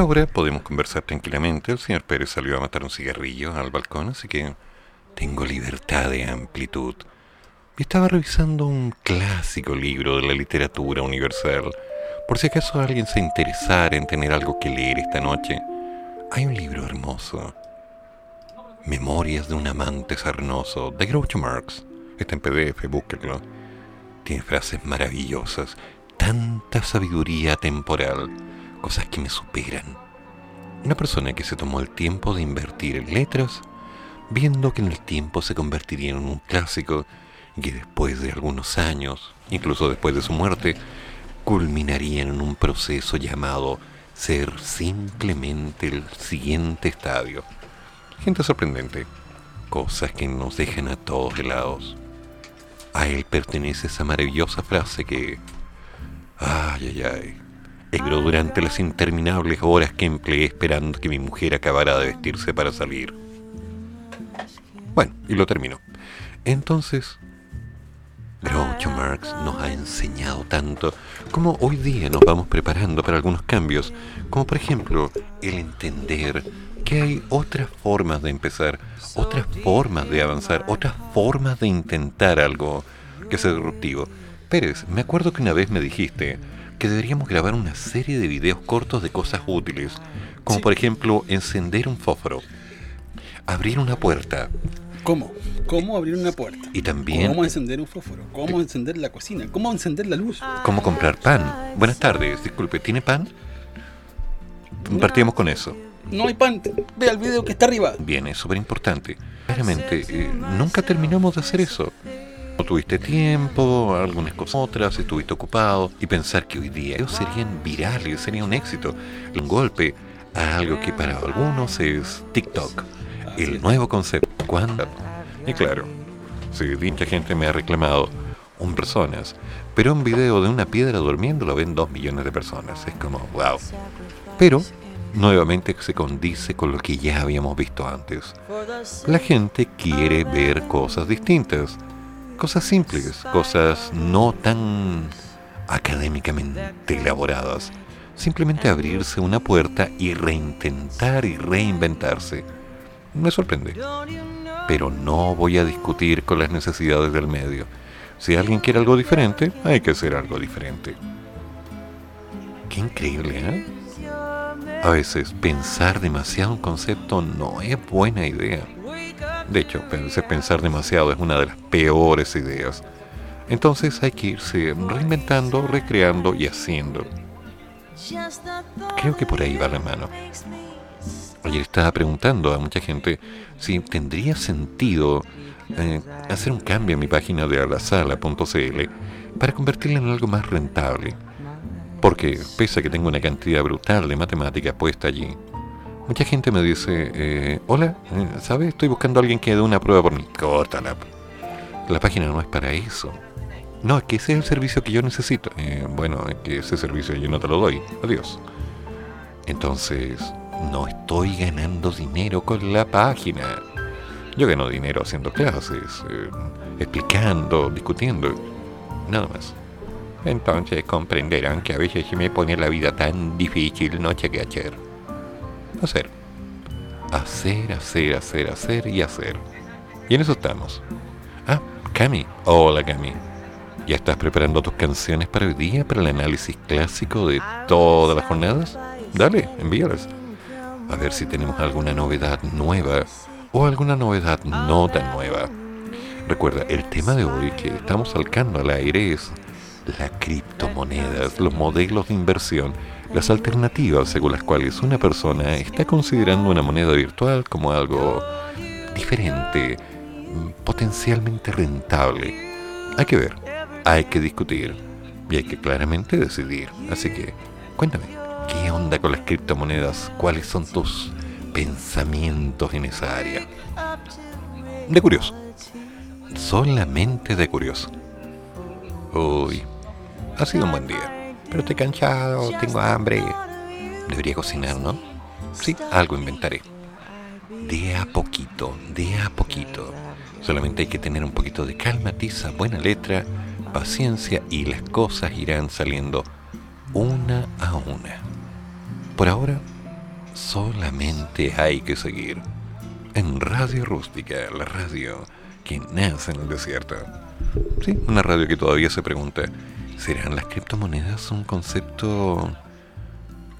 Ahora podemos conversar tranquilamente. El señor Pérez salió a matar un cigarrillo al balcón, así que tengo libertad de amplitud. Y estaba revisando un clásico libro de la literatura universal. Por si acaso alguien se interesara en tener algo que leer esta noche, hay un libro hermoso. Memorias de un amante sarnoso, de Groucho Marx. Está en PDF, búsquenlo. Tiene frases maravillosas, tanta sabiduría temporal, cosas que me superan. Una persona que se tomó el tiempo de invertir en letras, viendo que en el tiempo se convertiría en un clásico y que después de algunos años, incluso después de su muerte, culminaría en un proceso llamado ser simplemente el siguiente estadio. Gente sorprendente, cosas que nos dejan a todos helados. A él pertenece esa maravillosa frase que Ay, ay, ay. Durante las interminables horas que empleé esperando que mi mujer acabara de vestirse para salir. Bueno, y lo termino. Entonces, Groucho Marx nos ha enseñado tanto como hoy día nos vamos preparando para algunos cambios, como por ejemplo el entender que hay otras formas de empezar, otras formas de avanzar, otras formas de intentar algo que sea disruptivo. Pérez, me acuerdo que una vez me dijiste que deberíamos grabar una serie de videos cortos de cosas útiles, como por ejemplo encender un fósforo, abrir una puerta, ¿Cómo? ¿Cómo abrir una puerta? Y también- ¿Cómo encender un fósforo? ¿Cómo encender la cocina? ¿Cómo encender la luz? cómo comprar pan. Buenas tardes, disculpe, ¿tiene pan? Partimos con eso. No hay pan. Ve al video que está arriba. Bien, es súper importante. Claramente, eh, nunca terminamos de hacer eso. No tuviste tiempo, algunas cosas otras, estuviste ocupado y pensar que hoy día ellos serían virales, sería un éxito, un golpe a algo que para algunos es TikTok, el nuevo concepto. ¿Cuándo? Y claro, sí, mucha gente me ha reclamado, un personas, pero un video de una piedra durmiendo lo ven dos millones de personas. Es como, wow. Pero nuevamente se condice con lo que ya habíamos visto antes. La gente quiere ver cosas distintas, cosas simples, cosas no tan académicamente elaboradas. Simplemente abrirse una puerta y reintentar y reinventarse. Me sorprende. Pero no voy a discutir con las necesidades del medio. Si alguien quiere algo diferente, hay que hacer algo diferente. Qué increíble, ¿eh? A veces pensar demasiado un concepto no es buena idea. De hecho, pensar demasiado es una de las peores ideas. Entonces hay que irse reinventando, recreando y haciendo. Creo que por ahí va la mano. Ayer estaba preguntando a mucha gente si tendría sentido eh, hacer un cambio en mi página de alasala.cl para convertirla en algo más rentable. Porque pese a que tengo una cantidad brutal de matemáticas puesta allí, mucha gente me dice, eh, hola, eh, ¿sabes? Estoy buscando a alguien que dé una prueba por mí. Córtala. La página no es para eso. No, es que ese es el servicio que yo necesito. Eh, bueno, es que ese servicio yo no te lo doy. Adiós. Entonces, no estoy ganando dinero con la página. Yo gano dinero haciendo clases, explicando, discutiendo, nada más. Entonces comprenderán que a veces se me pone la vida tan difícil, no sé qué hacer. Hacer. Hacer, hacer, hacer, y hacer. Y en eso estamos. Ah, Cami. Hola, Cami. ¿Ya estás preparando tus canciones para hoy día, para el análisis clásico de todas las jornadas? Dale, envíalas. A ver si tenemos alguna novedad nueva o alguna novedad no tan nueva. Recuerda, el tema de hoy que estamos salcando al aire es las criptomonedas, los modelos de inversión, las alternativas según las cuales una persona está considerando una moneda virtual como algo diferente, potencialmente rentable. Hay que ver, hay que discutir y hay que claramente decidir. Así que, cuéntame, ¿qué onda con las criptomonedas? ¿Cuáles son tus pensamientos en esa área? De curioso. Solamente de curioso. Uy, ha sido un buen día. Pero estoy cansado, tengo hambre. Debería cocinar, ¿no? Sí, algo inventaré. De a poquito, de a poquito. Solamente hay que tener un poquito de calma, tiza, buena letra, paciencia y las cosas irán saliendo una a una. Por ahora, solamente hay que seguir en Radio Rústica, la radio que nace en el desierto. Sí, una radio que todavía se pregunta, ¿serán las criptomonedas un concepto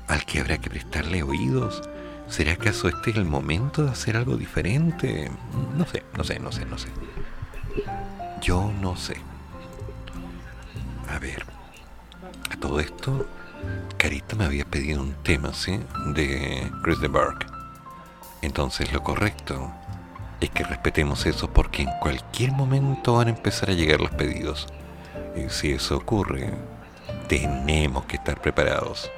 al que habrá que prestarle oídos? ¿Será acaso este el momento de hacer algo diferente? No sé, no sé, no sé, no sé. Yo no sé. A ver, a todo esto, Carita me había pedido un tema, ¿sí? De Chris de Burke. Entonces lo correcto es que respetemos eso porque en cualquier momento van a empezar a llegar los pedidos. Y si eso ocurre, tenemos que estar preparados.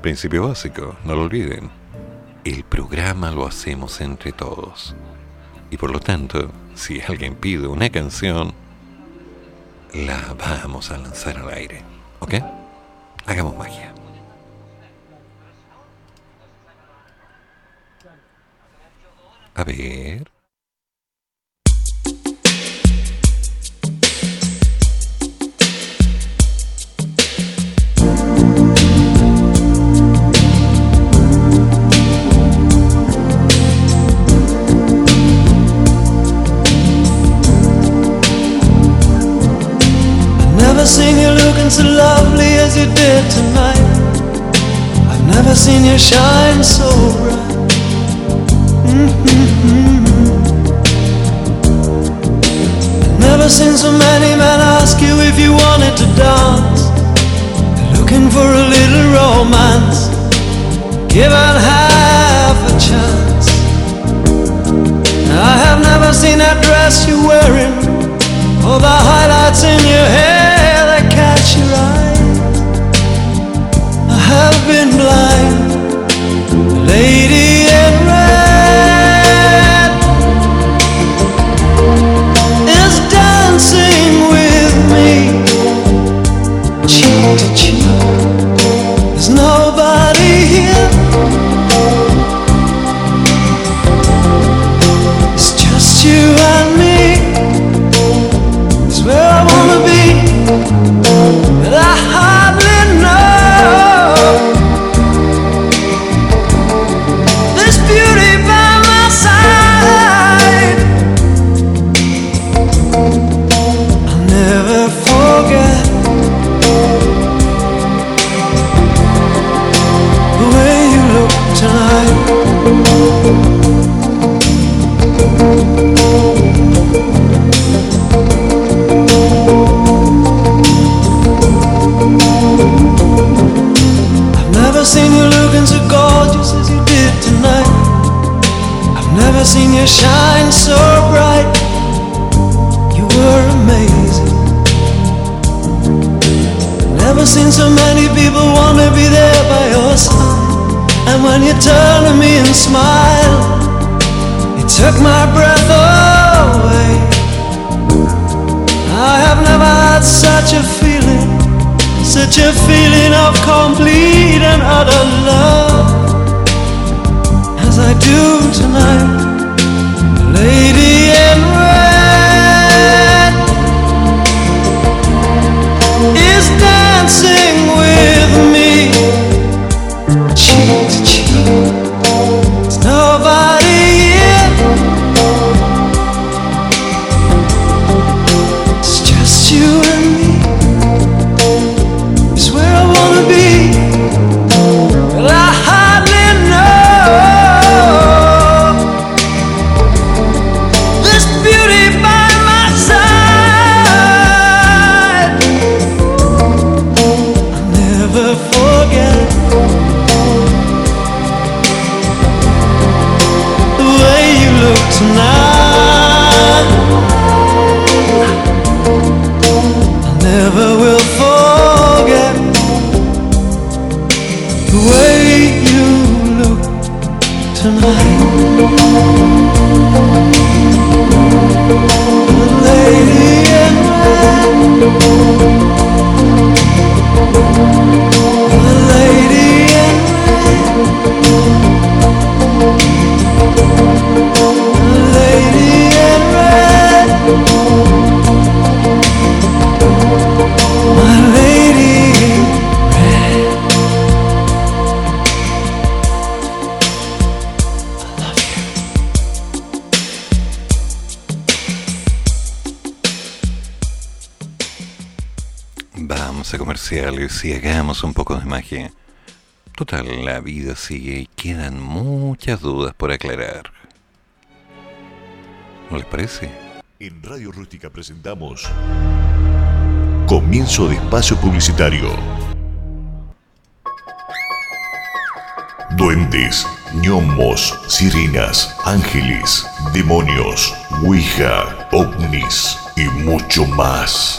Principio básico, no lo olviden. El programa lo hacemos entre todos. Y por lo tanto, si alguien pide una canción, la vamos a lanzar al aire. ¿Ok? Hagamos magia. A ver. Never seen you looking so lovely as you did tonight. I've never seen you shine so bright. Mm-hmm. I've never seen so many men ask you if you wanted to dance. Looking for a little romance, given half a chance. I have never seen that dress you're wearing, or the highlights in your hair your eye. I have been blind, so many people want to be there by your side. And when you turn to me and smile, it took my breath away. I have never had such a feeling, such a feeling of complete and utter love as I do tonight. Lady in red is dancing y hagamos un poco de magia. Total, la vida sigue y quedan muchas dudas por aclarar. ¿No les parece? En Radio Rústica presentamos Comienzo de espacio publicitario. Duendes, gnomos, sirenas, ángeles, demonios, ouija, ovnis y mucho más.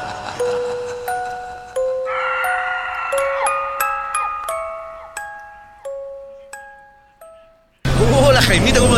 Hola Jaimito, ¿cómo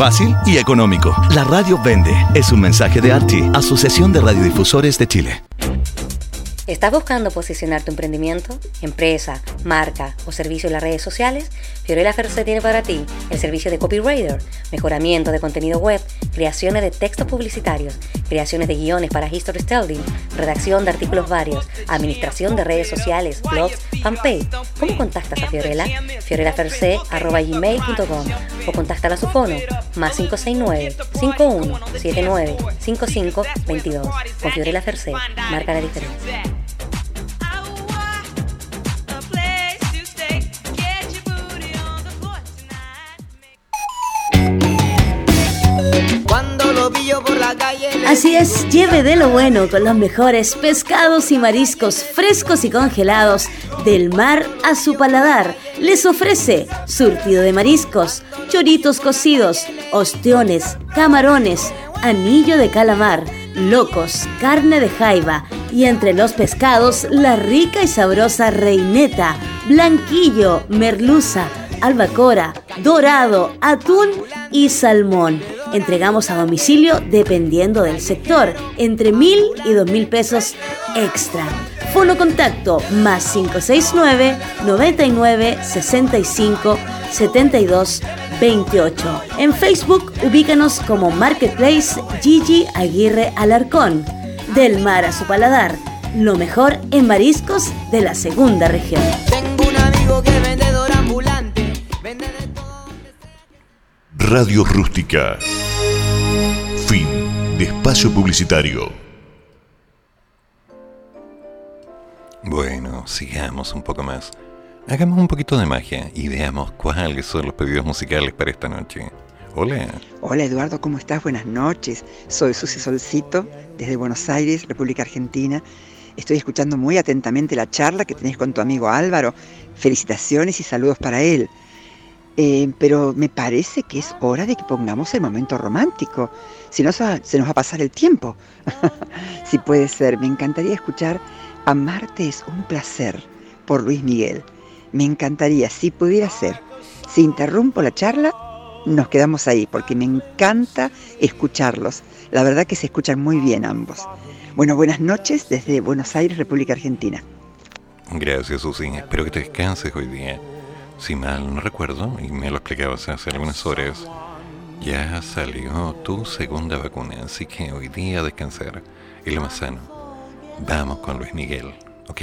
fácil y económico. La radio vende. Es un mensaje de ARTI, Asociación de Radiodifusores de Chile. ¿Estás buscando posicionar tu emprendimiento, empresa, marca o servicio en las redes sociales? Fiorella Ferce tiene para ti el servicio de copywriter, mejoramiento de contenido web, creaciones de textos publicitarios, creaciones de guiones para storytelling, redacción de artículos varios, administración de redes sociales, blogs, fanpage. ¿Cómo contactas a Fiorella? fiorellaferce.gmail.com o contáctala a su fono más 569 5179 5522 con Fiorella Ferce, marca la diferencia. Así es, lleve de lo bueno con los mejores pescados y mariscos frescos y congelados del mar a su paladar. Les ofrece surtido de mariscos, choritos cocidos, ostiones, camarones, anillo de calamar, locos, carne de jaiba y entre los pescados la rica y sabrosa reineta, blanquillo, merluza, albacora, dorado, atún y salmón. Entregamos a domicilio dependiendo del sector, entre mil y dos mil pesos extra. Fono contacto más 569 99 65 72 28. En Facebook ubícanos como Marketplace Gigi Aguirre Alarcón. Del mar a su paladar, lo mejor en mariscos de la segunda región. Tengo un amigo que es vendedor ambulante. Vende de Radio Rústica. Fin de espacio publicitario. Bueno, sigamos un poco más. Hagamos un poquito de magia y veamos cuáles son los pedidos musicales para esta noche. Hola. Hola Eduardo, ¿cómo estás? Buenas noches. Soy Susi Solcito, desde Buenos Aires, República Argentina. Estoy escuchando muy atentamente la charla que tenés con tu amigo Álvaro. Felicitaciones y saludos para él. Eh, pero me parece que es hora de que pongamos el momento romántico. Si no, se nos va a pasar el tiempo. si puede ser, me encantaría escuchar Amarte es un placer por Luis Miguel. Me encantaría, si pudiera ser. Si interrumpo la charla, nos quedamos ahí, porque me encanta escucharlos. La verdad que se escuchan muy bien ambos. Bueno, buenas noches desde Buenos Aires, República Argentina. Gracias, Susi. Espero que te descanses hoy día. Si mal no recuerdo, y me lo explicabas hace algunas horas, ya salió tu segunda vacuna, así que hoy día descansar. Es lo más sano. Vamos con Luis Miguel, ¿ok?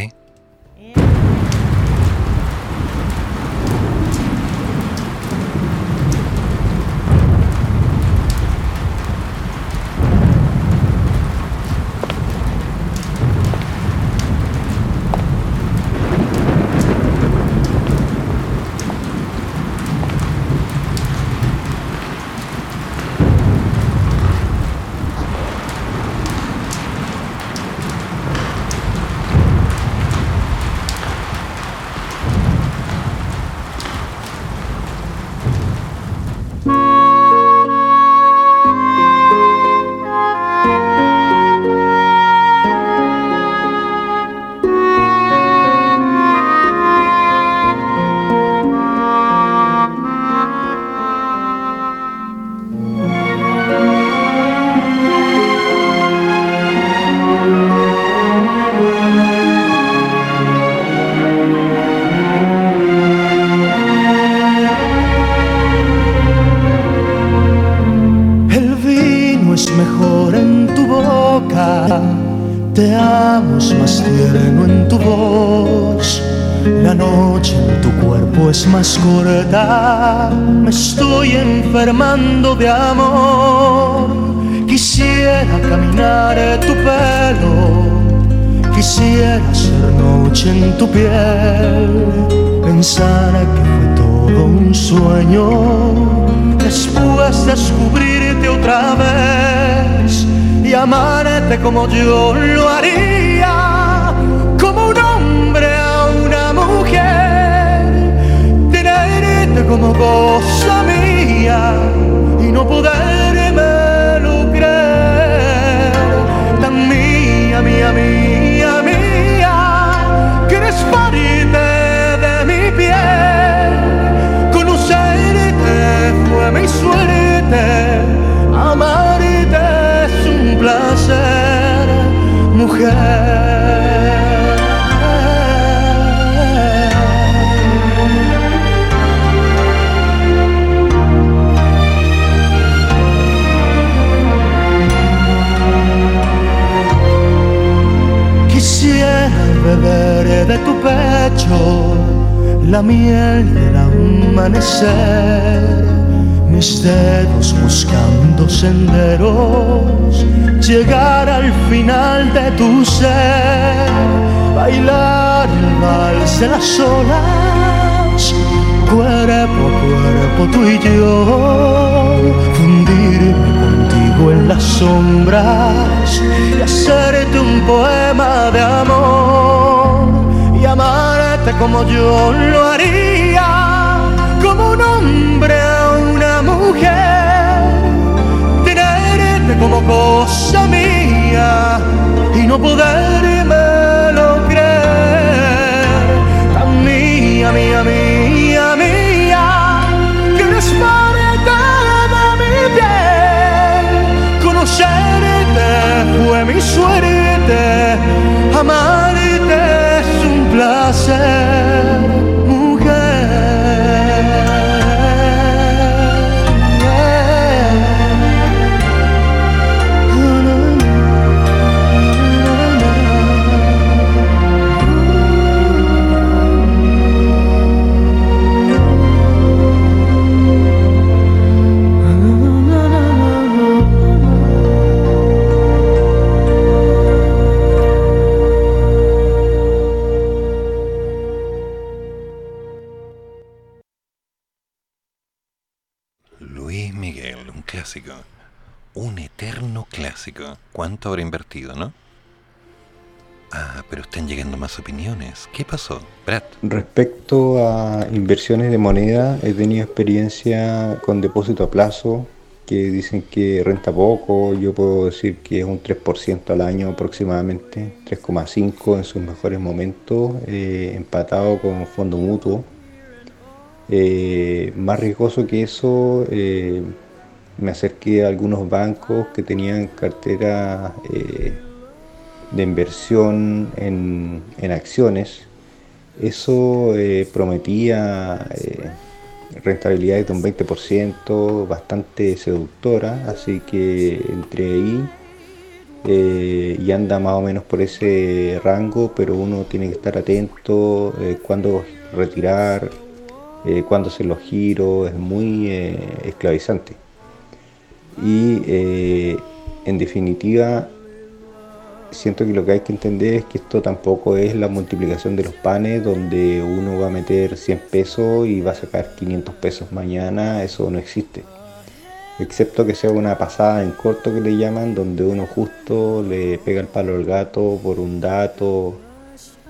Quisiera ser noche en tu piel, pensar que fue todo un sueño, después descubrirte otra vez y amarte como yo lo haría, como un hombre a una mujer, tenerte como cosa mía y no poderme lo tan mía, mía, mía, suerte, amarte es un placer, mujer. Beber de tu pecho la miel del amanecer, mis dedos buscando senderos, llegar al final de tu ser, bailar el vals de las olas, cuerpo a cuerpo tú y yo, fundirme contigo en las sombras y hacerte un poema de amor y amarte como yo lo haría, como un hombre mujer, tenerte como cosa mía y no poderme lo creer, tan mía, mía, mía, mía, que eres parte de mi piel, conocerte fue mi suerte, amarte es un placer, Luis ¿Qué pasó? Brad. Respecto a inversiones de moneda, he tenido experiencia con depósito a plazo que dicen que renta poco. Yo puedo decir que es un 3% al año aproximadamente, 3,5% en sus mejores momentos, eh, empatado con fondo mutuo. Eh, más riesgoso que eso, eh, me acerqué a algunos bancos que tenían cartera eh, de inversión en acciones. Eso eh, prometía eh, rentabilidades de un 20%, bastante seductora, así que entré ahí eh, y anda más o menos por ese rango, pero uno tiene que estar atento eh, cuándo retirar, cuándo hacer los giros, es muy esclavizante. Y en definitiva, siento que lo que hay que entender es que esto tampoco es la multiplicación de los panes donde uno va a meter 100 pesos y va a sacar 500 pesos mañana, eso no existe. Excepto que sea una pasada en corto que le llaman, donde uno justo le pega el palo al gato por un dato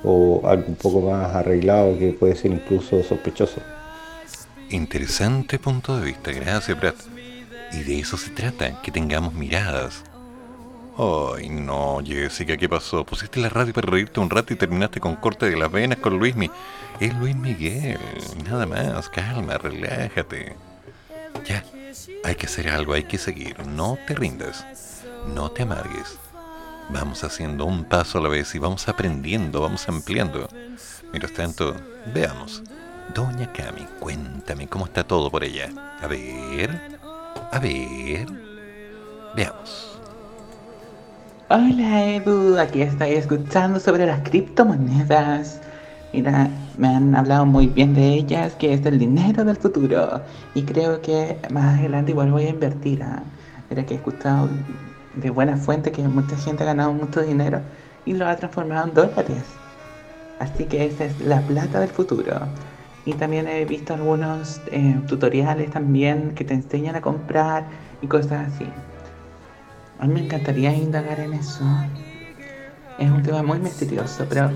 o algo un poco más arreglado que puede ser incluso sospechoso. Interesante punto de vista, gracias Brad. Y de eso se trata, que tengamos miradas. Ay, no, Jessica, ¿qué pasó? Pusiste la radio para reírte un rato y terminaste con corte de las venas con Luismi. Es Luis Miguel, nada más, calma, relájate. Ya, hay que hacer algo, hay que seguir, no te rindas, no te amargues. Vamos haciendo un paso a la vez y vamos aprendiendo, vamos ampliando. Mientras tanto, veamos. Doña Cami, cuéntame cómo está todo por ella. A ver, a ver. Veamos. Hola Edu, aquí estoy escuchando sobre las criptomonedas. Mira, me han hablado muy bien de ellas, que es el dinero del futuro. Y creo que más adelante igual voy a invertir. ¿ah? Mira que he escuchado de buena fuente que mucha gente ha ganado mucho dinero y lo ha transformado en dólares. Así que esa es la plata del futuro. Y también he visto algunos eh, tutoriales también que te enseñan a comprar y cosas así. A mí me encantaría indagar en eso. Es un tema muy misterioso, pero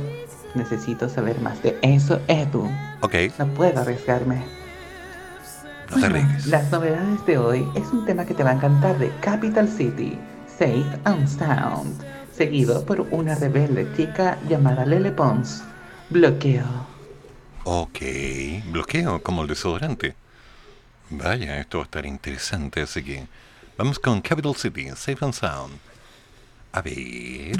necesito saber más de eso, Edu. Ok. No puedo arriesgarme. No te arriesgues. Las novedades de hoy es un tema que te va a encantar de Capital City, Safe and Sound, seguido por una rebelde chica llamada Lele Pons. Bloqueo. Ok, bloqueo como el desodorante. Vaya, esto va a estar interesante, así que vamos con Capital City, Safe and Sound. A ver.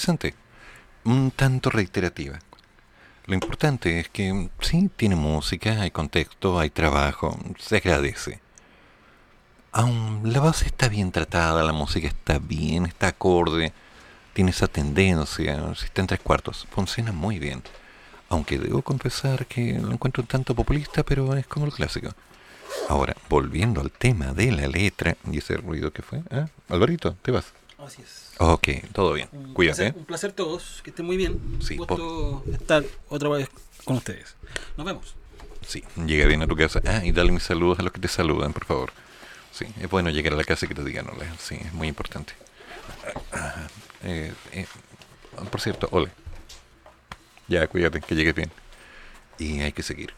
Interesante. Un tanto reiterativa. Lo importante es que sí, tiene música, hay contexto, hay trabajo, se agradece. Aún la base está bien tratada, la música está bien, está acorde, tiene esa tendencia, si está en tres cuartos, funciona muy bien. Aunque debo confesar que lo encuentro un tanto populista, pero es como el clásico. Ahora, volviendo al tema de la letra, y ese ruido que fue, ¿ah? Alvarito, te vas. Así es. Ok, todo bien. Un Cuídate. placer, un placer todos, que estén muy bien. Sí, un gusto estar otra vez con ustedes. Nos vemos. Sí, llega bien a tu casa. Ah, y dale mis saludos a los que te saludan, por favor. Sí, es bueno llegar a la casa y que te digan hola. Sí, es muy importante. Ah, Eh, eh, por cierto, ole. Ya, cuídate, que llegues bien. Y hay que seguir.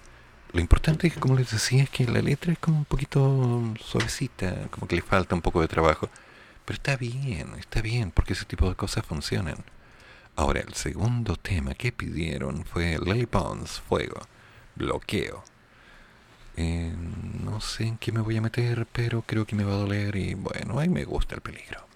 Lo importante es, como les decía, es que la letra es como un poquito suavecita, como que le falta un poco de trabajo. Pero está bien, está bien, porque ese tipo de cosas funcionan. Ahora, el segundo tema que pidieron fue Lily Pons, Fuego, Bloqueo. Eh, no sé en qué me voy a meter, pero creo que me va a doler y bueno, ahí me gusta el peligro.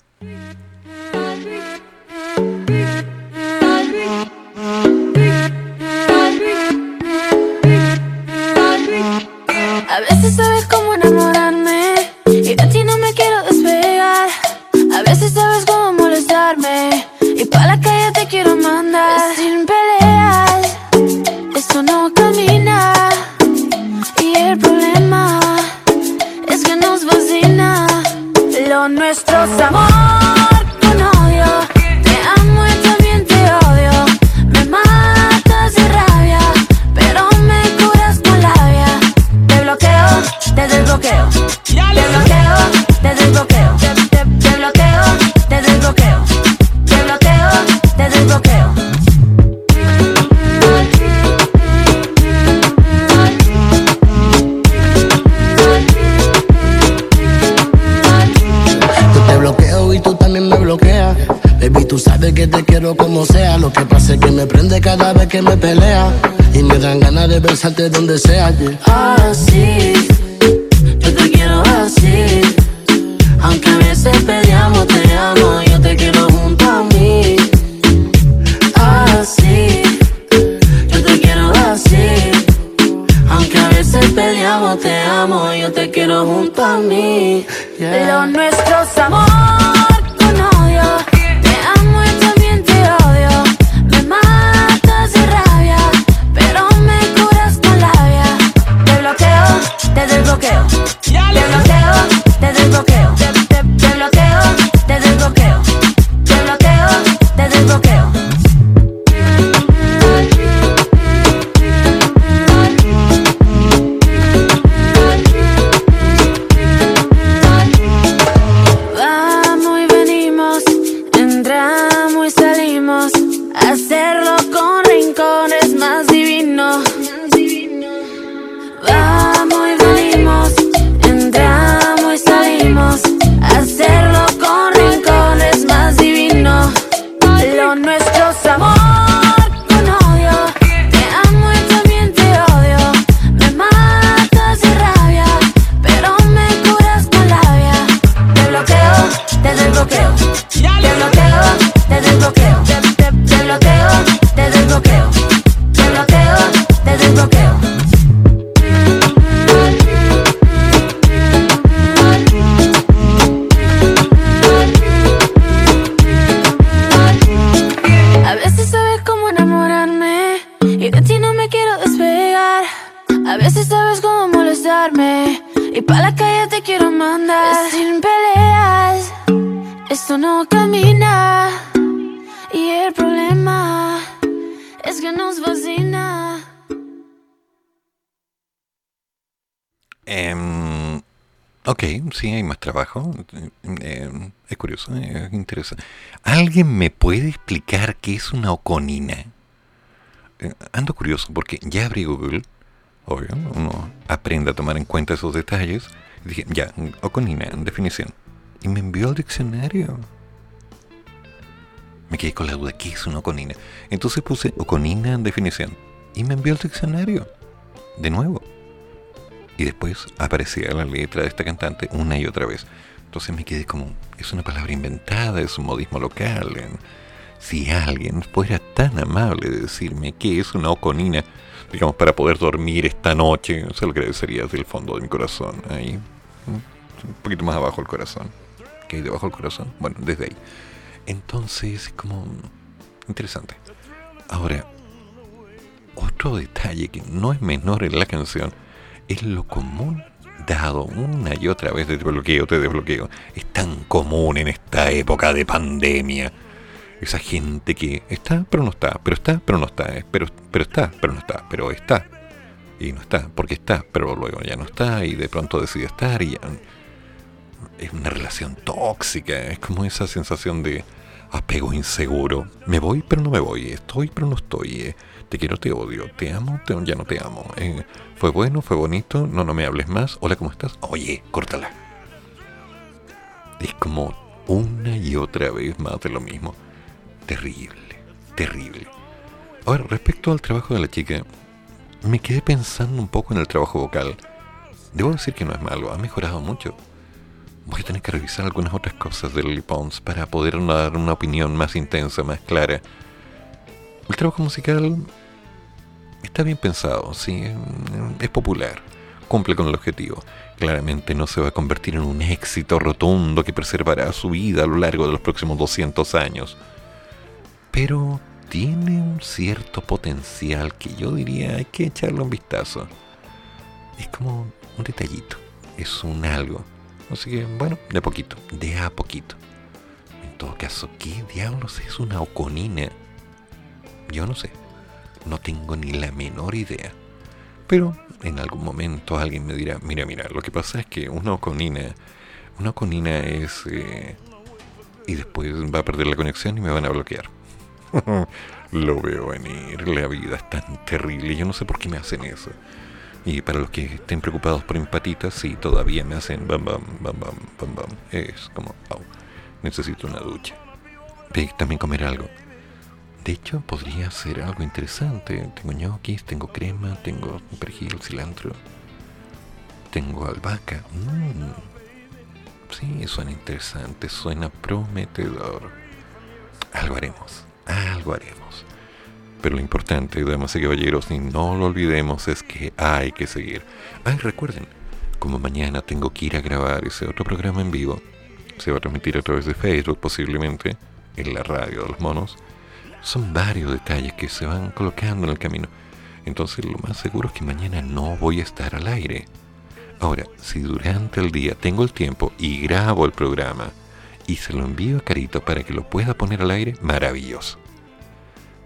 A veces sabes cómo enamorarme veces sabes cómo molestarme y pa' la calle te quiero mandar. Sin pelear, esto no camina. Y el problema es que nos fascina lo nuestro es amor con odio. Te amo y también te odio. Me matas de rabia, pero me curas con labia. Te bloqueo, te desbloqueo. Te bloqueo, te desbloqueo. Te, te- te bloqueo, que te quiero como sea. Lo que pasa es que me prende cada vez que me pelea. Y me dan ganas de besarte donde sea. yeah. Así, yo te quiero así. Aunque a veces peleamos, te amo, yo te quiero junto a mí. Así, yo te quiero así. Aunque a veces peleamos, te amo, yo te quiero junto a mí. Lo nuestro es amor te ¿Alguien me puede explicar qué es una oconina? Eh, ando curioso porque ya abrí Google, obvio, uno aprende a tomar en cuenta esos detalles. Dije, ya, oconina, en definición. Y me envió al diccionario. Me quedé con la duda, ¿qué es una oconina? Entonces puse oconina en definición. Y me envió al diccionario. De nuevo. Y después aparecía la letra de esta cantante una y otra vez. Entonces me quedé como, es una palabra inventada, es un modismo local. Si alguien fuera tan amable de decirme qué es una oconina, digamos, para poder dormir esta noche, se lo agradecería desde el fondo de mi corazón. Ahí, un poquito más abajo el corazón. ¿Qué hay debajo del corazón? Bueno, desde ahí. Entonces, como interesante. Ahora, otro detalle que no es menor en la canción es lo común una y otra vez de desbloqueo, te desbloqueo. Es tan común en esta época de pandemia. Esa gente que está, pero no está, pero está, pero no está, eh, pero, pero está, pero no está, pero está. Y no está, porque está, pero luego ya no está y de pronto decide estar y ya... Es una relación tóxica, es como esa sensación de apego inseguro. Me voy, pero no me voy. Estoy, pero no estoy. Te quiero, te odio. Te amo, te, ya no te amo. eh, Fue bueno, fue bonito. No, no me hables más. Hola, ¿cómo estás? Oye, córtala. Es como una y otra vez más de lo mismo. Terrible, terrible. Ahora, respecto al trabajo de la chica, me quedé pensando un poco en el trabajo vocal. Debo decir que no es malo, ha mejorado mucho. Voy a tener que revisar algunas otras cosas del Lily Pons para poder dar una opinión más intensa, más clara. El trabajo musical está bien pensado, sí, es popular, cumple con el objetivo. Claramente no se va a convertir en un éxito rotundo que preservará su vida a lo largo de los próximos 200 años. Pero tiene un cierto potencial que yo diría hay que echarle un vistazo. Es como un detallito, es un algo. Así que, bueno, de a poquito, de a poquito. En todo caso, ¿qué diablos es una oconina? Yo no sé, no tengo ni la menor idea. Pero en algún momento alguien me dirá, mira, mira, lo que pasa es que una oconina, una oconina es... eh, y después va a perder la conexión y me van a bloquear. Lo veo venir, la vida es tan terrible, yo no sé por qué me hacen eso. Y para los que estén preocupados por empatitas, sí, todavía me hacen bam bam bam bam bam bam. Es como, au, necesito una ducha. Ve, también comer algo. De hecho, podría ser algo interesante. Tengo ñoquis, tengo crema, tengo perejil, cilantro. Tengo albahaca. Mm. Sí, suena interesante, suena prometedor. Algo haremos, algo haremos. Pero lo importante, damas y caballeros, y no lo olvidemos, es que hay que seguir. Ay, recuerden, como mañana tengo que ir a grabar ese otro programa en vivo, se va a transmitir a través de Facebook posiblemente, en la radio de los monos, son varios detalles que se van colocando en el camino. Entonces lo más seguro es que mañana no voy a estar al aire. Ahora, si durante el día tengo el tiempo y grabo el programa y se lo envío a Carito para que lo pueda poner al aire, maravilloso.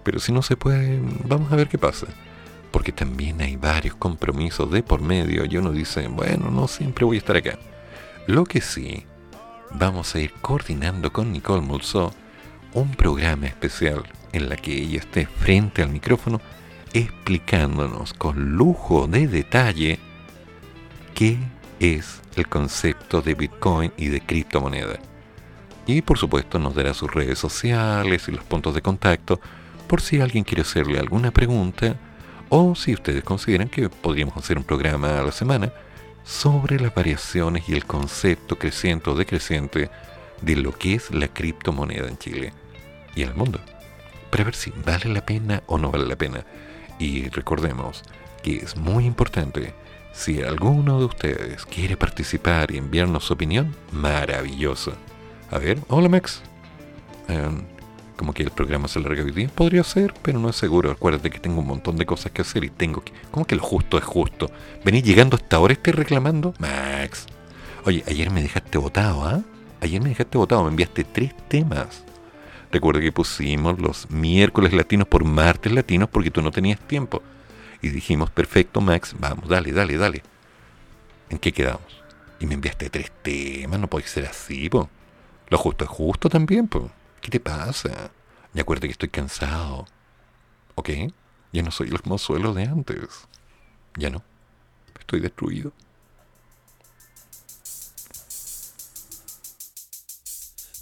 Pero si no se puede, vamos a ver qué pasa. Porque también hay varios compromisos de por medio y uno dice, bueno, no siempre voy a estar acá. Lo que sí, vamos a ir coordinando con Nicole Mulso un programa especial en la que ella esté frente al micrófono explicándonos con lujo de detalle qué es el concepto de Bitcoin y de criptomoneda. Y por supuesto nos dará sus redes sociales y los puntos de contacto por si alguien quiere hacerle alguna pregunta o si ustedes consideran que podríamos hacer un programa a la semana sobre las variaciones y el concepto creciente o decreciente de lo que es la criptomoneda en Chile y en el mundo. Para ver si vale la pena o no vale la pena. Y recordemos que es muy importante, si alguno de ustedes quiere participar y enviarnos su opinión, maravilloso. A ver, hola Max. Em, como que el programa se larga hoy día, podría ser, pero no es seguro. Acuérdate que tengo un montón de cosas que hacer y tengo que... ¿Cómo que lo justo es justo? ¿Venís llegando hasta ahora estoy reclamando? Max. Oye, ayer me dejaste votado, ¿ah? Ayer me dejaste votado, me enviaste tres temas. Recuerda que pusimos los miércoles latinos por martes latinos porque tú no tenías tiempo. Y dijimos, perfecto, Max, vamos, dale, dale, dale. ¿En qué quedamos? Y me enviaste tres temas, no puede ser así, po. Lo justo es justo también, po. ¿Qué te pasa? Y acuérdate que estoy cansado. ¿Ok? Ya no soy el mozuelo de antes. Ya no. Estoy destruido.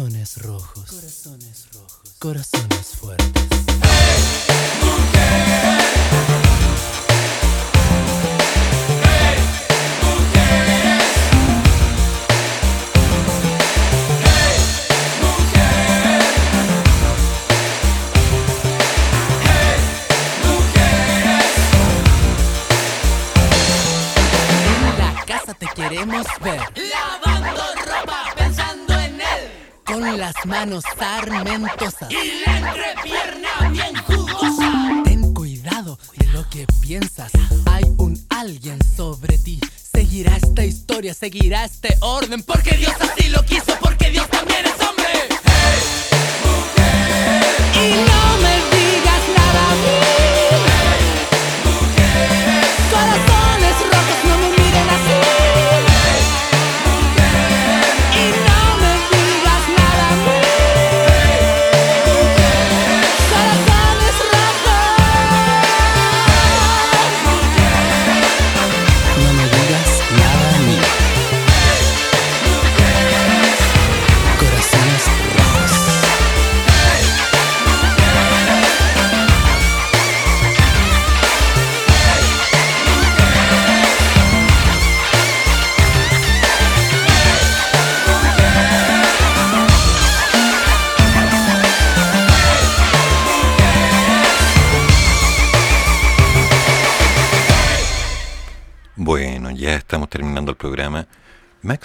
Corazones rojos,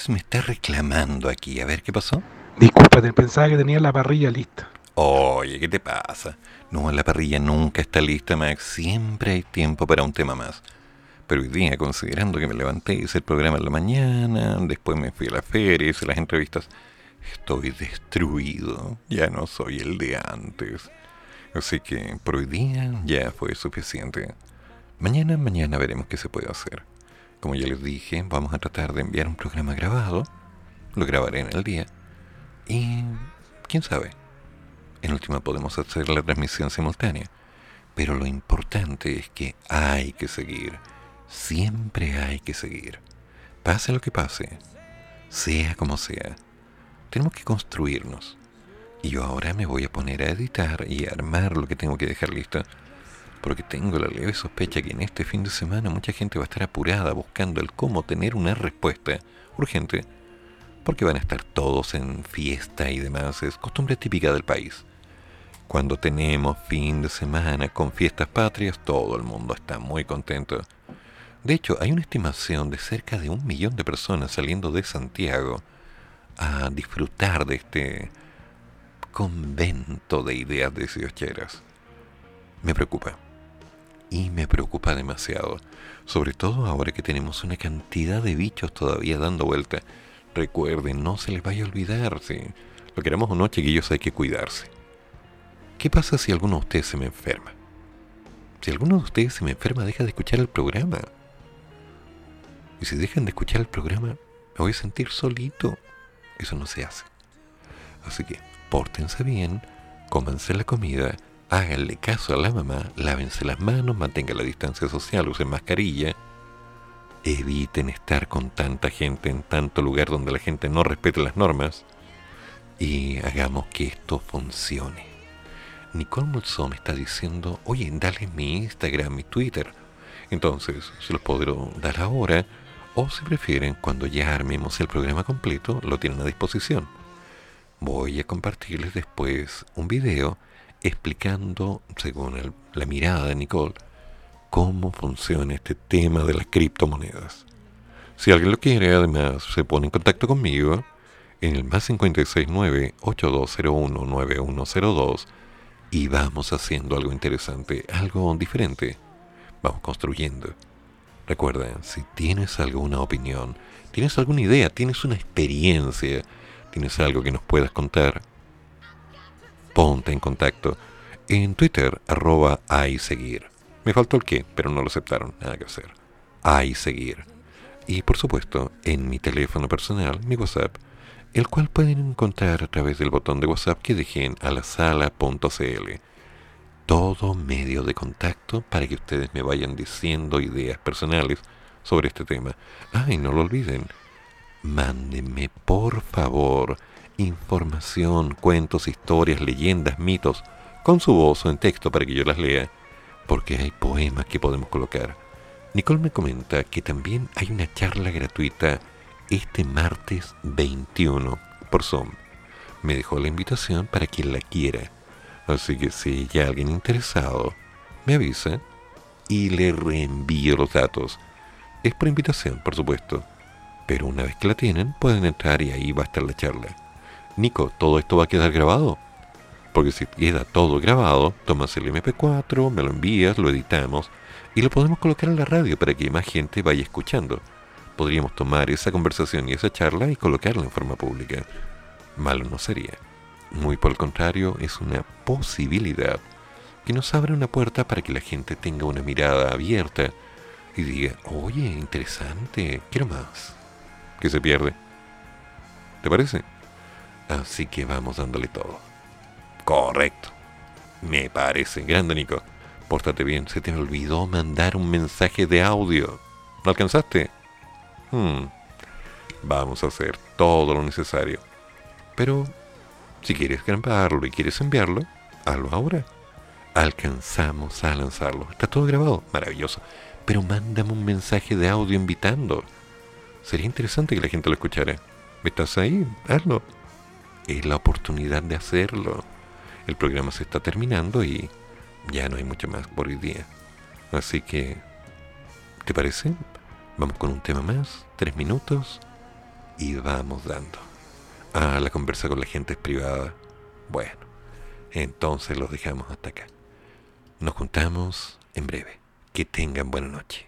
Max me está reclamando aquí. A ver qué pasó. Discúlpate, pensaba que tenía la parrilla lista. Oye, ¿qué te pasa? No, la parrilla nunca está lista, Max. Siempre hay tiempo para un tema más. Pero hoy día, considerando que me levanté, hice el programa en la mañana, después me fui a la feria, hice las entrevistas, estoy destruido. Ya no soy el de antes. Así que por hoy día ya fue suficiente. Mañana, mañana veremos qué se puede hacer. Como ya les dije, vamos a tratar de enviar un programa grabado. Lo grabaré en el día. Y quién sabe. En última podemos hacer la transmisión simultánea. Pero lo importante es que hay que seguir. Siempre hay que seguir. Pase lo que pase. Sea como sea. Tenemos que construirnos. Y yo ahora me voy a poner a editar y a armar lo que tengo que dejar listo. Porque tengo la leve sospecha que en este fin de semana mucha gente va a estar apurada buscando el cómo tener una respuesta urgente. Porque van a estar todos en fiesta y demás. Es costumbre típica del país. Cuando tenemos fin de semana con fiestas patrias, todo el mundo está muy contento. De hecho, hay una estimación de cerca de un millón de personas saliendo de Santiago a disfrutar de este convento de ideas deseocheras. Me preocupa. Y me preocupa demasiado. Sobre todo ahora que tenemos una cantidad de bichos todavía dando vuelta. Recuerden, no se les vaya a olvidar, si lo queramos o no, chiquillos, hay que cuidarse. ¿Qué pasa si alguno de ustedes se me enferma? Si alguno de ustedes se me enferma, deja de escuchar el programa. Y si dejan de escuchar el programa, me voy a sentir solito. Eso no se hace. Así que pórtense bien, cómanse la comida, háganle caso a la mamá, lávense las manos, mantengan la distancia social, usen mascarilla. Eviten estar con tanta gente en tanto lugar donde la gente no respete las normas. Y hagamos que esto funcione. Nicole Mulson está diciendo, oye, dale mi Instagram, mi Twitter. Entonces, se los podré dar ahora, o si prefieren, cuando ya armemos el programa completo, lo tienen a disposición. Voy a compartirles después un video explicando, según la mirada de Nicole, cómo funciona este tema de las criptomonedas. Si alguien lo quiere, además, se pone en contacto conmigo en el más 569-8201-9102 y vamos haciendo algo interesante, algo diferente. Vamos construyendo. Recuerda, si tienes alguna opinión, tienes alguna idea, tienes una experiencia, tienes algo que nos puedas contar, ponte en contacto en Twitter, arroba hay seguir. Me faltó el qué, pero no lo aceptaron, nada que hacer. Hay seguir. y por supuesto en mi teléfono personal, mi WhatsApp, el cual pueden encontrar a través del botón de WhatsApp que dejen a la sala.cl. Todo medio de contacto para que ustedes me vayan diciendo ideas personales sobre este tema. Ah, y no lo olviden, mándenme por favor información, cuentos, historias, leyendas, mitos, con su voz o en texto para que yo las lea, porque hay poemas que podemos colocar. Nicole me comenta que también hay una charla gratuita este martes 21 por Zoom. Me dejó la invitación para quien la quiera. Así que si hay alguien interesado, me avisa y le reenvío los datos. Es por invitación, por supuesto. Pero una vez que la tienen, pueden entrar y ahí va a estar la charla. Nico, ¿todo esto va a quedar grabado? Porque si queda todo grabado, tomas el MP4, me lo envías, lo editamos y lo podemos colocar en la radio para que más gente vaya escuchando. Podríamos tomar esa conversación y esa charla y colocarla en forma pública. Malo no sería. Muy por el contrario, es una posibilidad que nos abre una puerta para que la gente tenga una mirada abierta y diga, oye, interesante, quiero más. Que se pierde. ¿Te parece? Así que vamos dándole todo. Correcto. Me parece. Grande, Nico. Pórtate bien. Se te olvidó mandar un mensaje de audio. ¿No alcanzaste? Hmm. Vamos a hacer todo lo necesario. Pero, si quieres grabarlo y quieres enviarlo, hazlo ahora. Alcanzamos a lanzarlo. Está todo grabado. Maravilloso. Pero mándame un mensaje de audio invitando. Sería interesante que la gente lo escuchara. ¿Estás ahí? Hazlo es la oportunidad de hacerlo. El programa se está terminando y ya no hay mucho más por hoy día. Así que, ¿te parece? Vamos con un tema más, tres minutos, y vamos dando. Ah, la conversa con la gente es privada. Bueno, entonces los dejamos hasta acá. Nos juntamos en breve. Que tengan buena noche.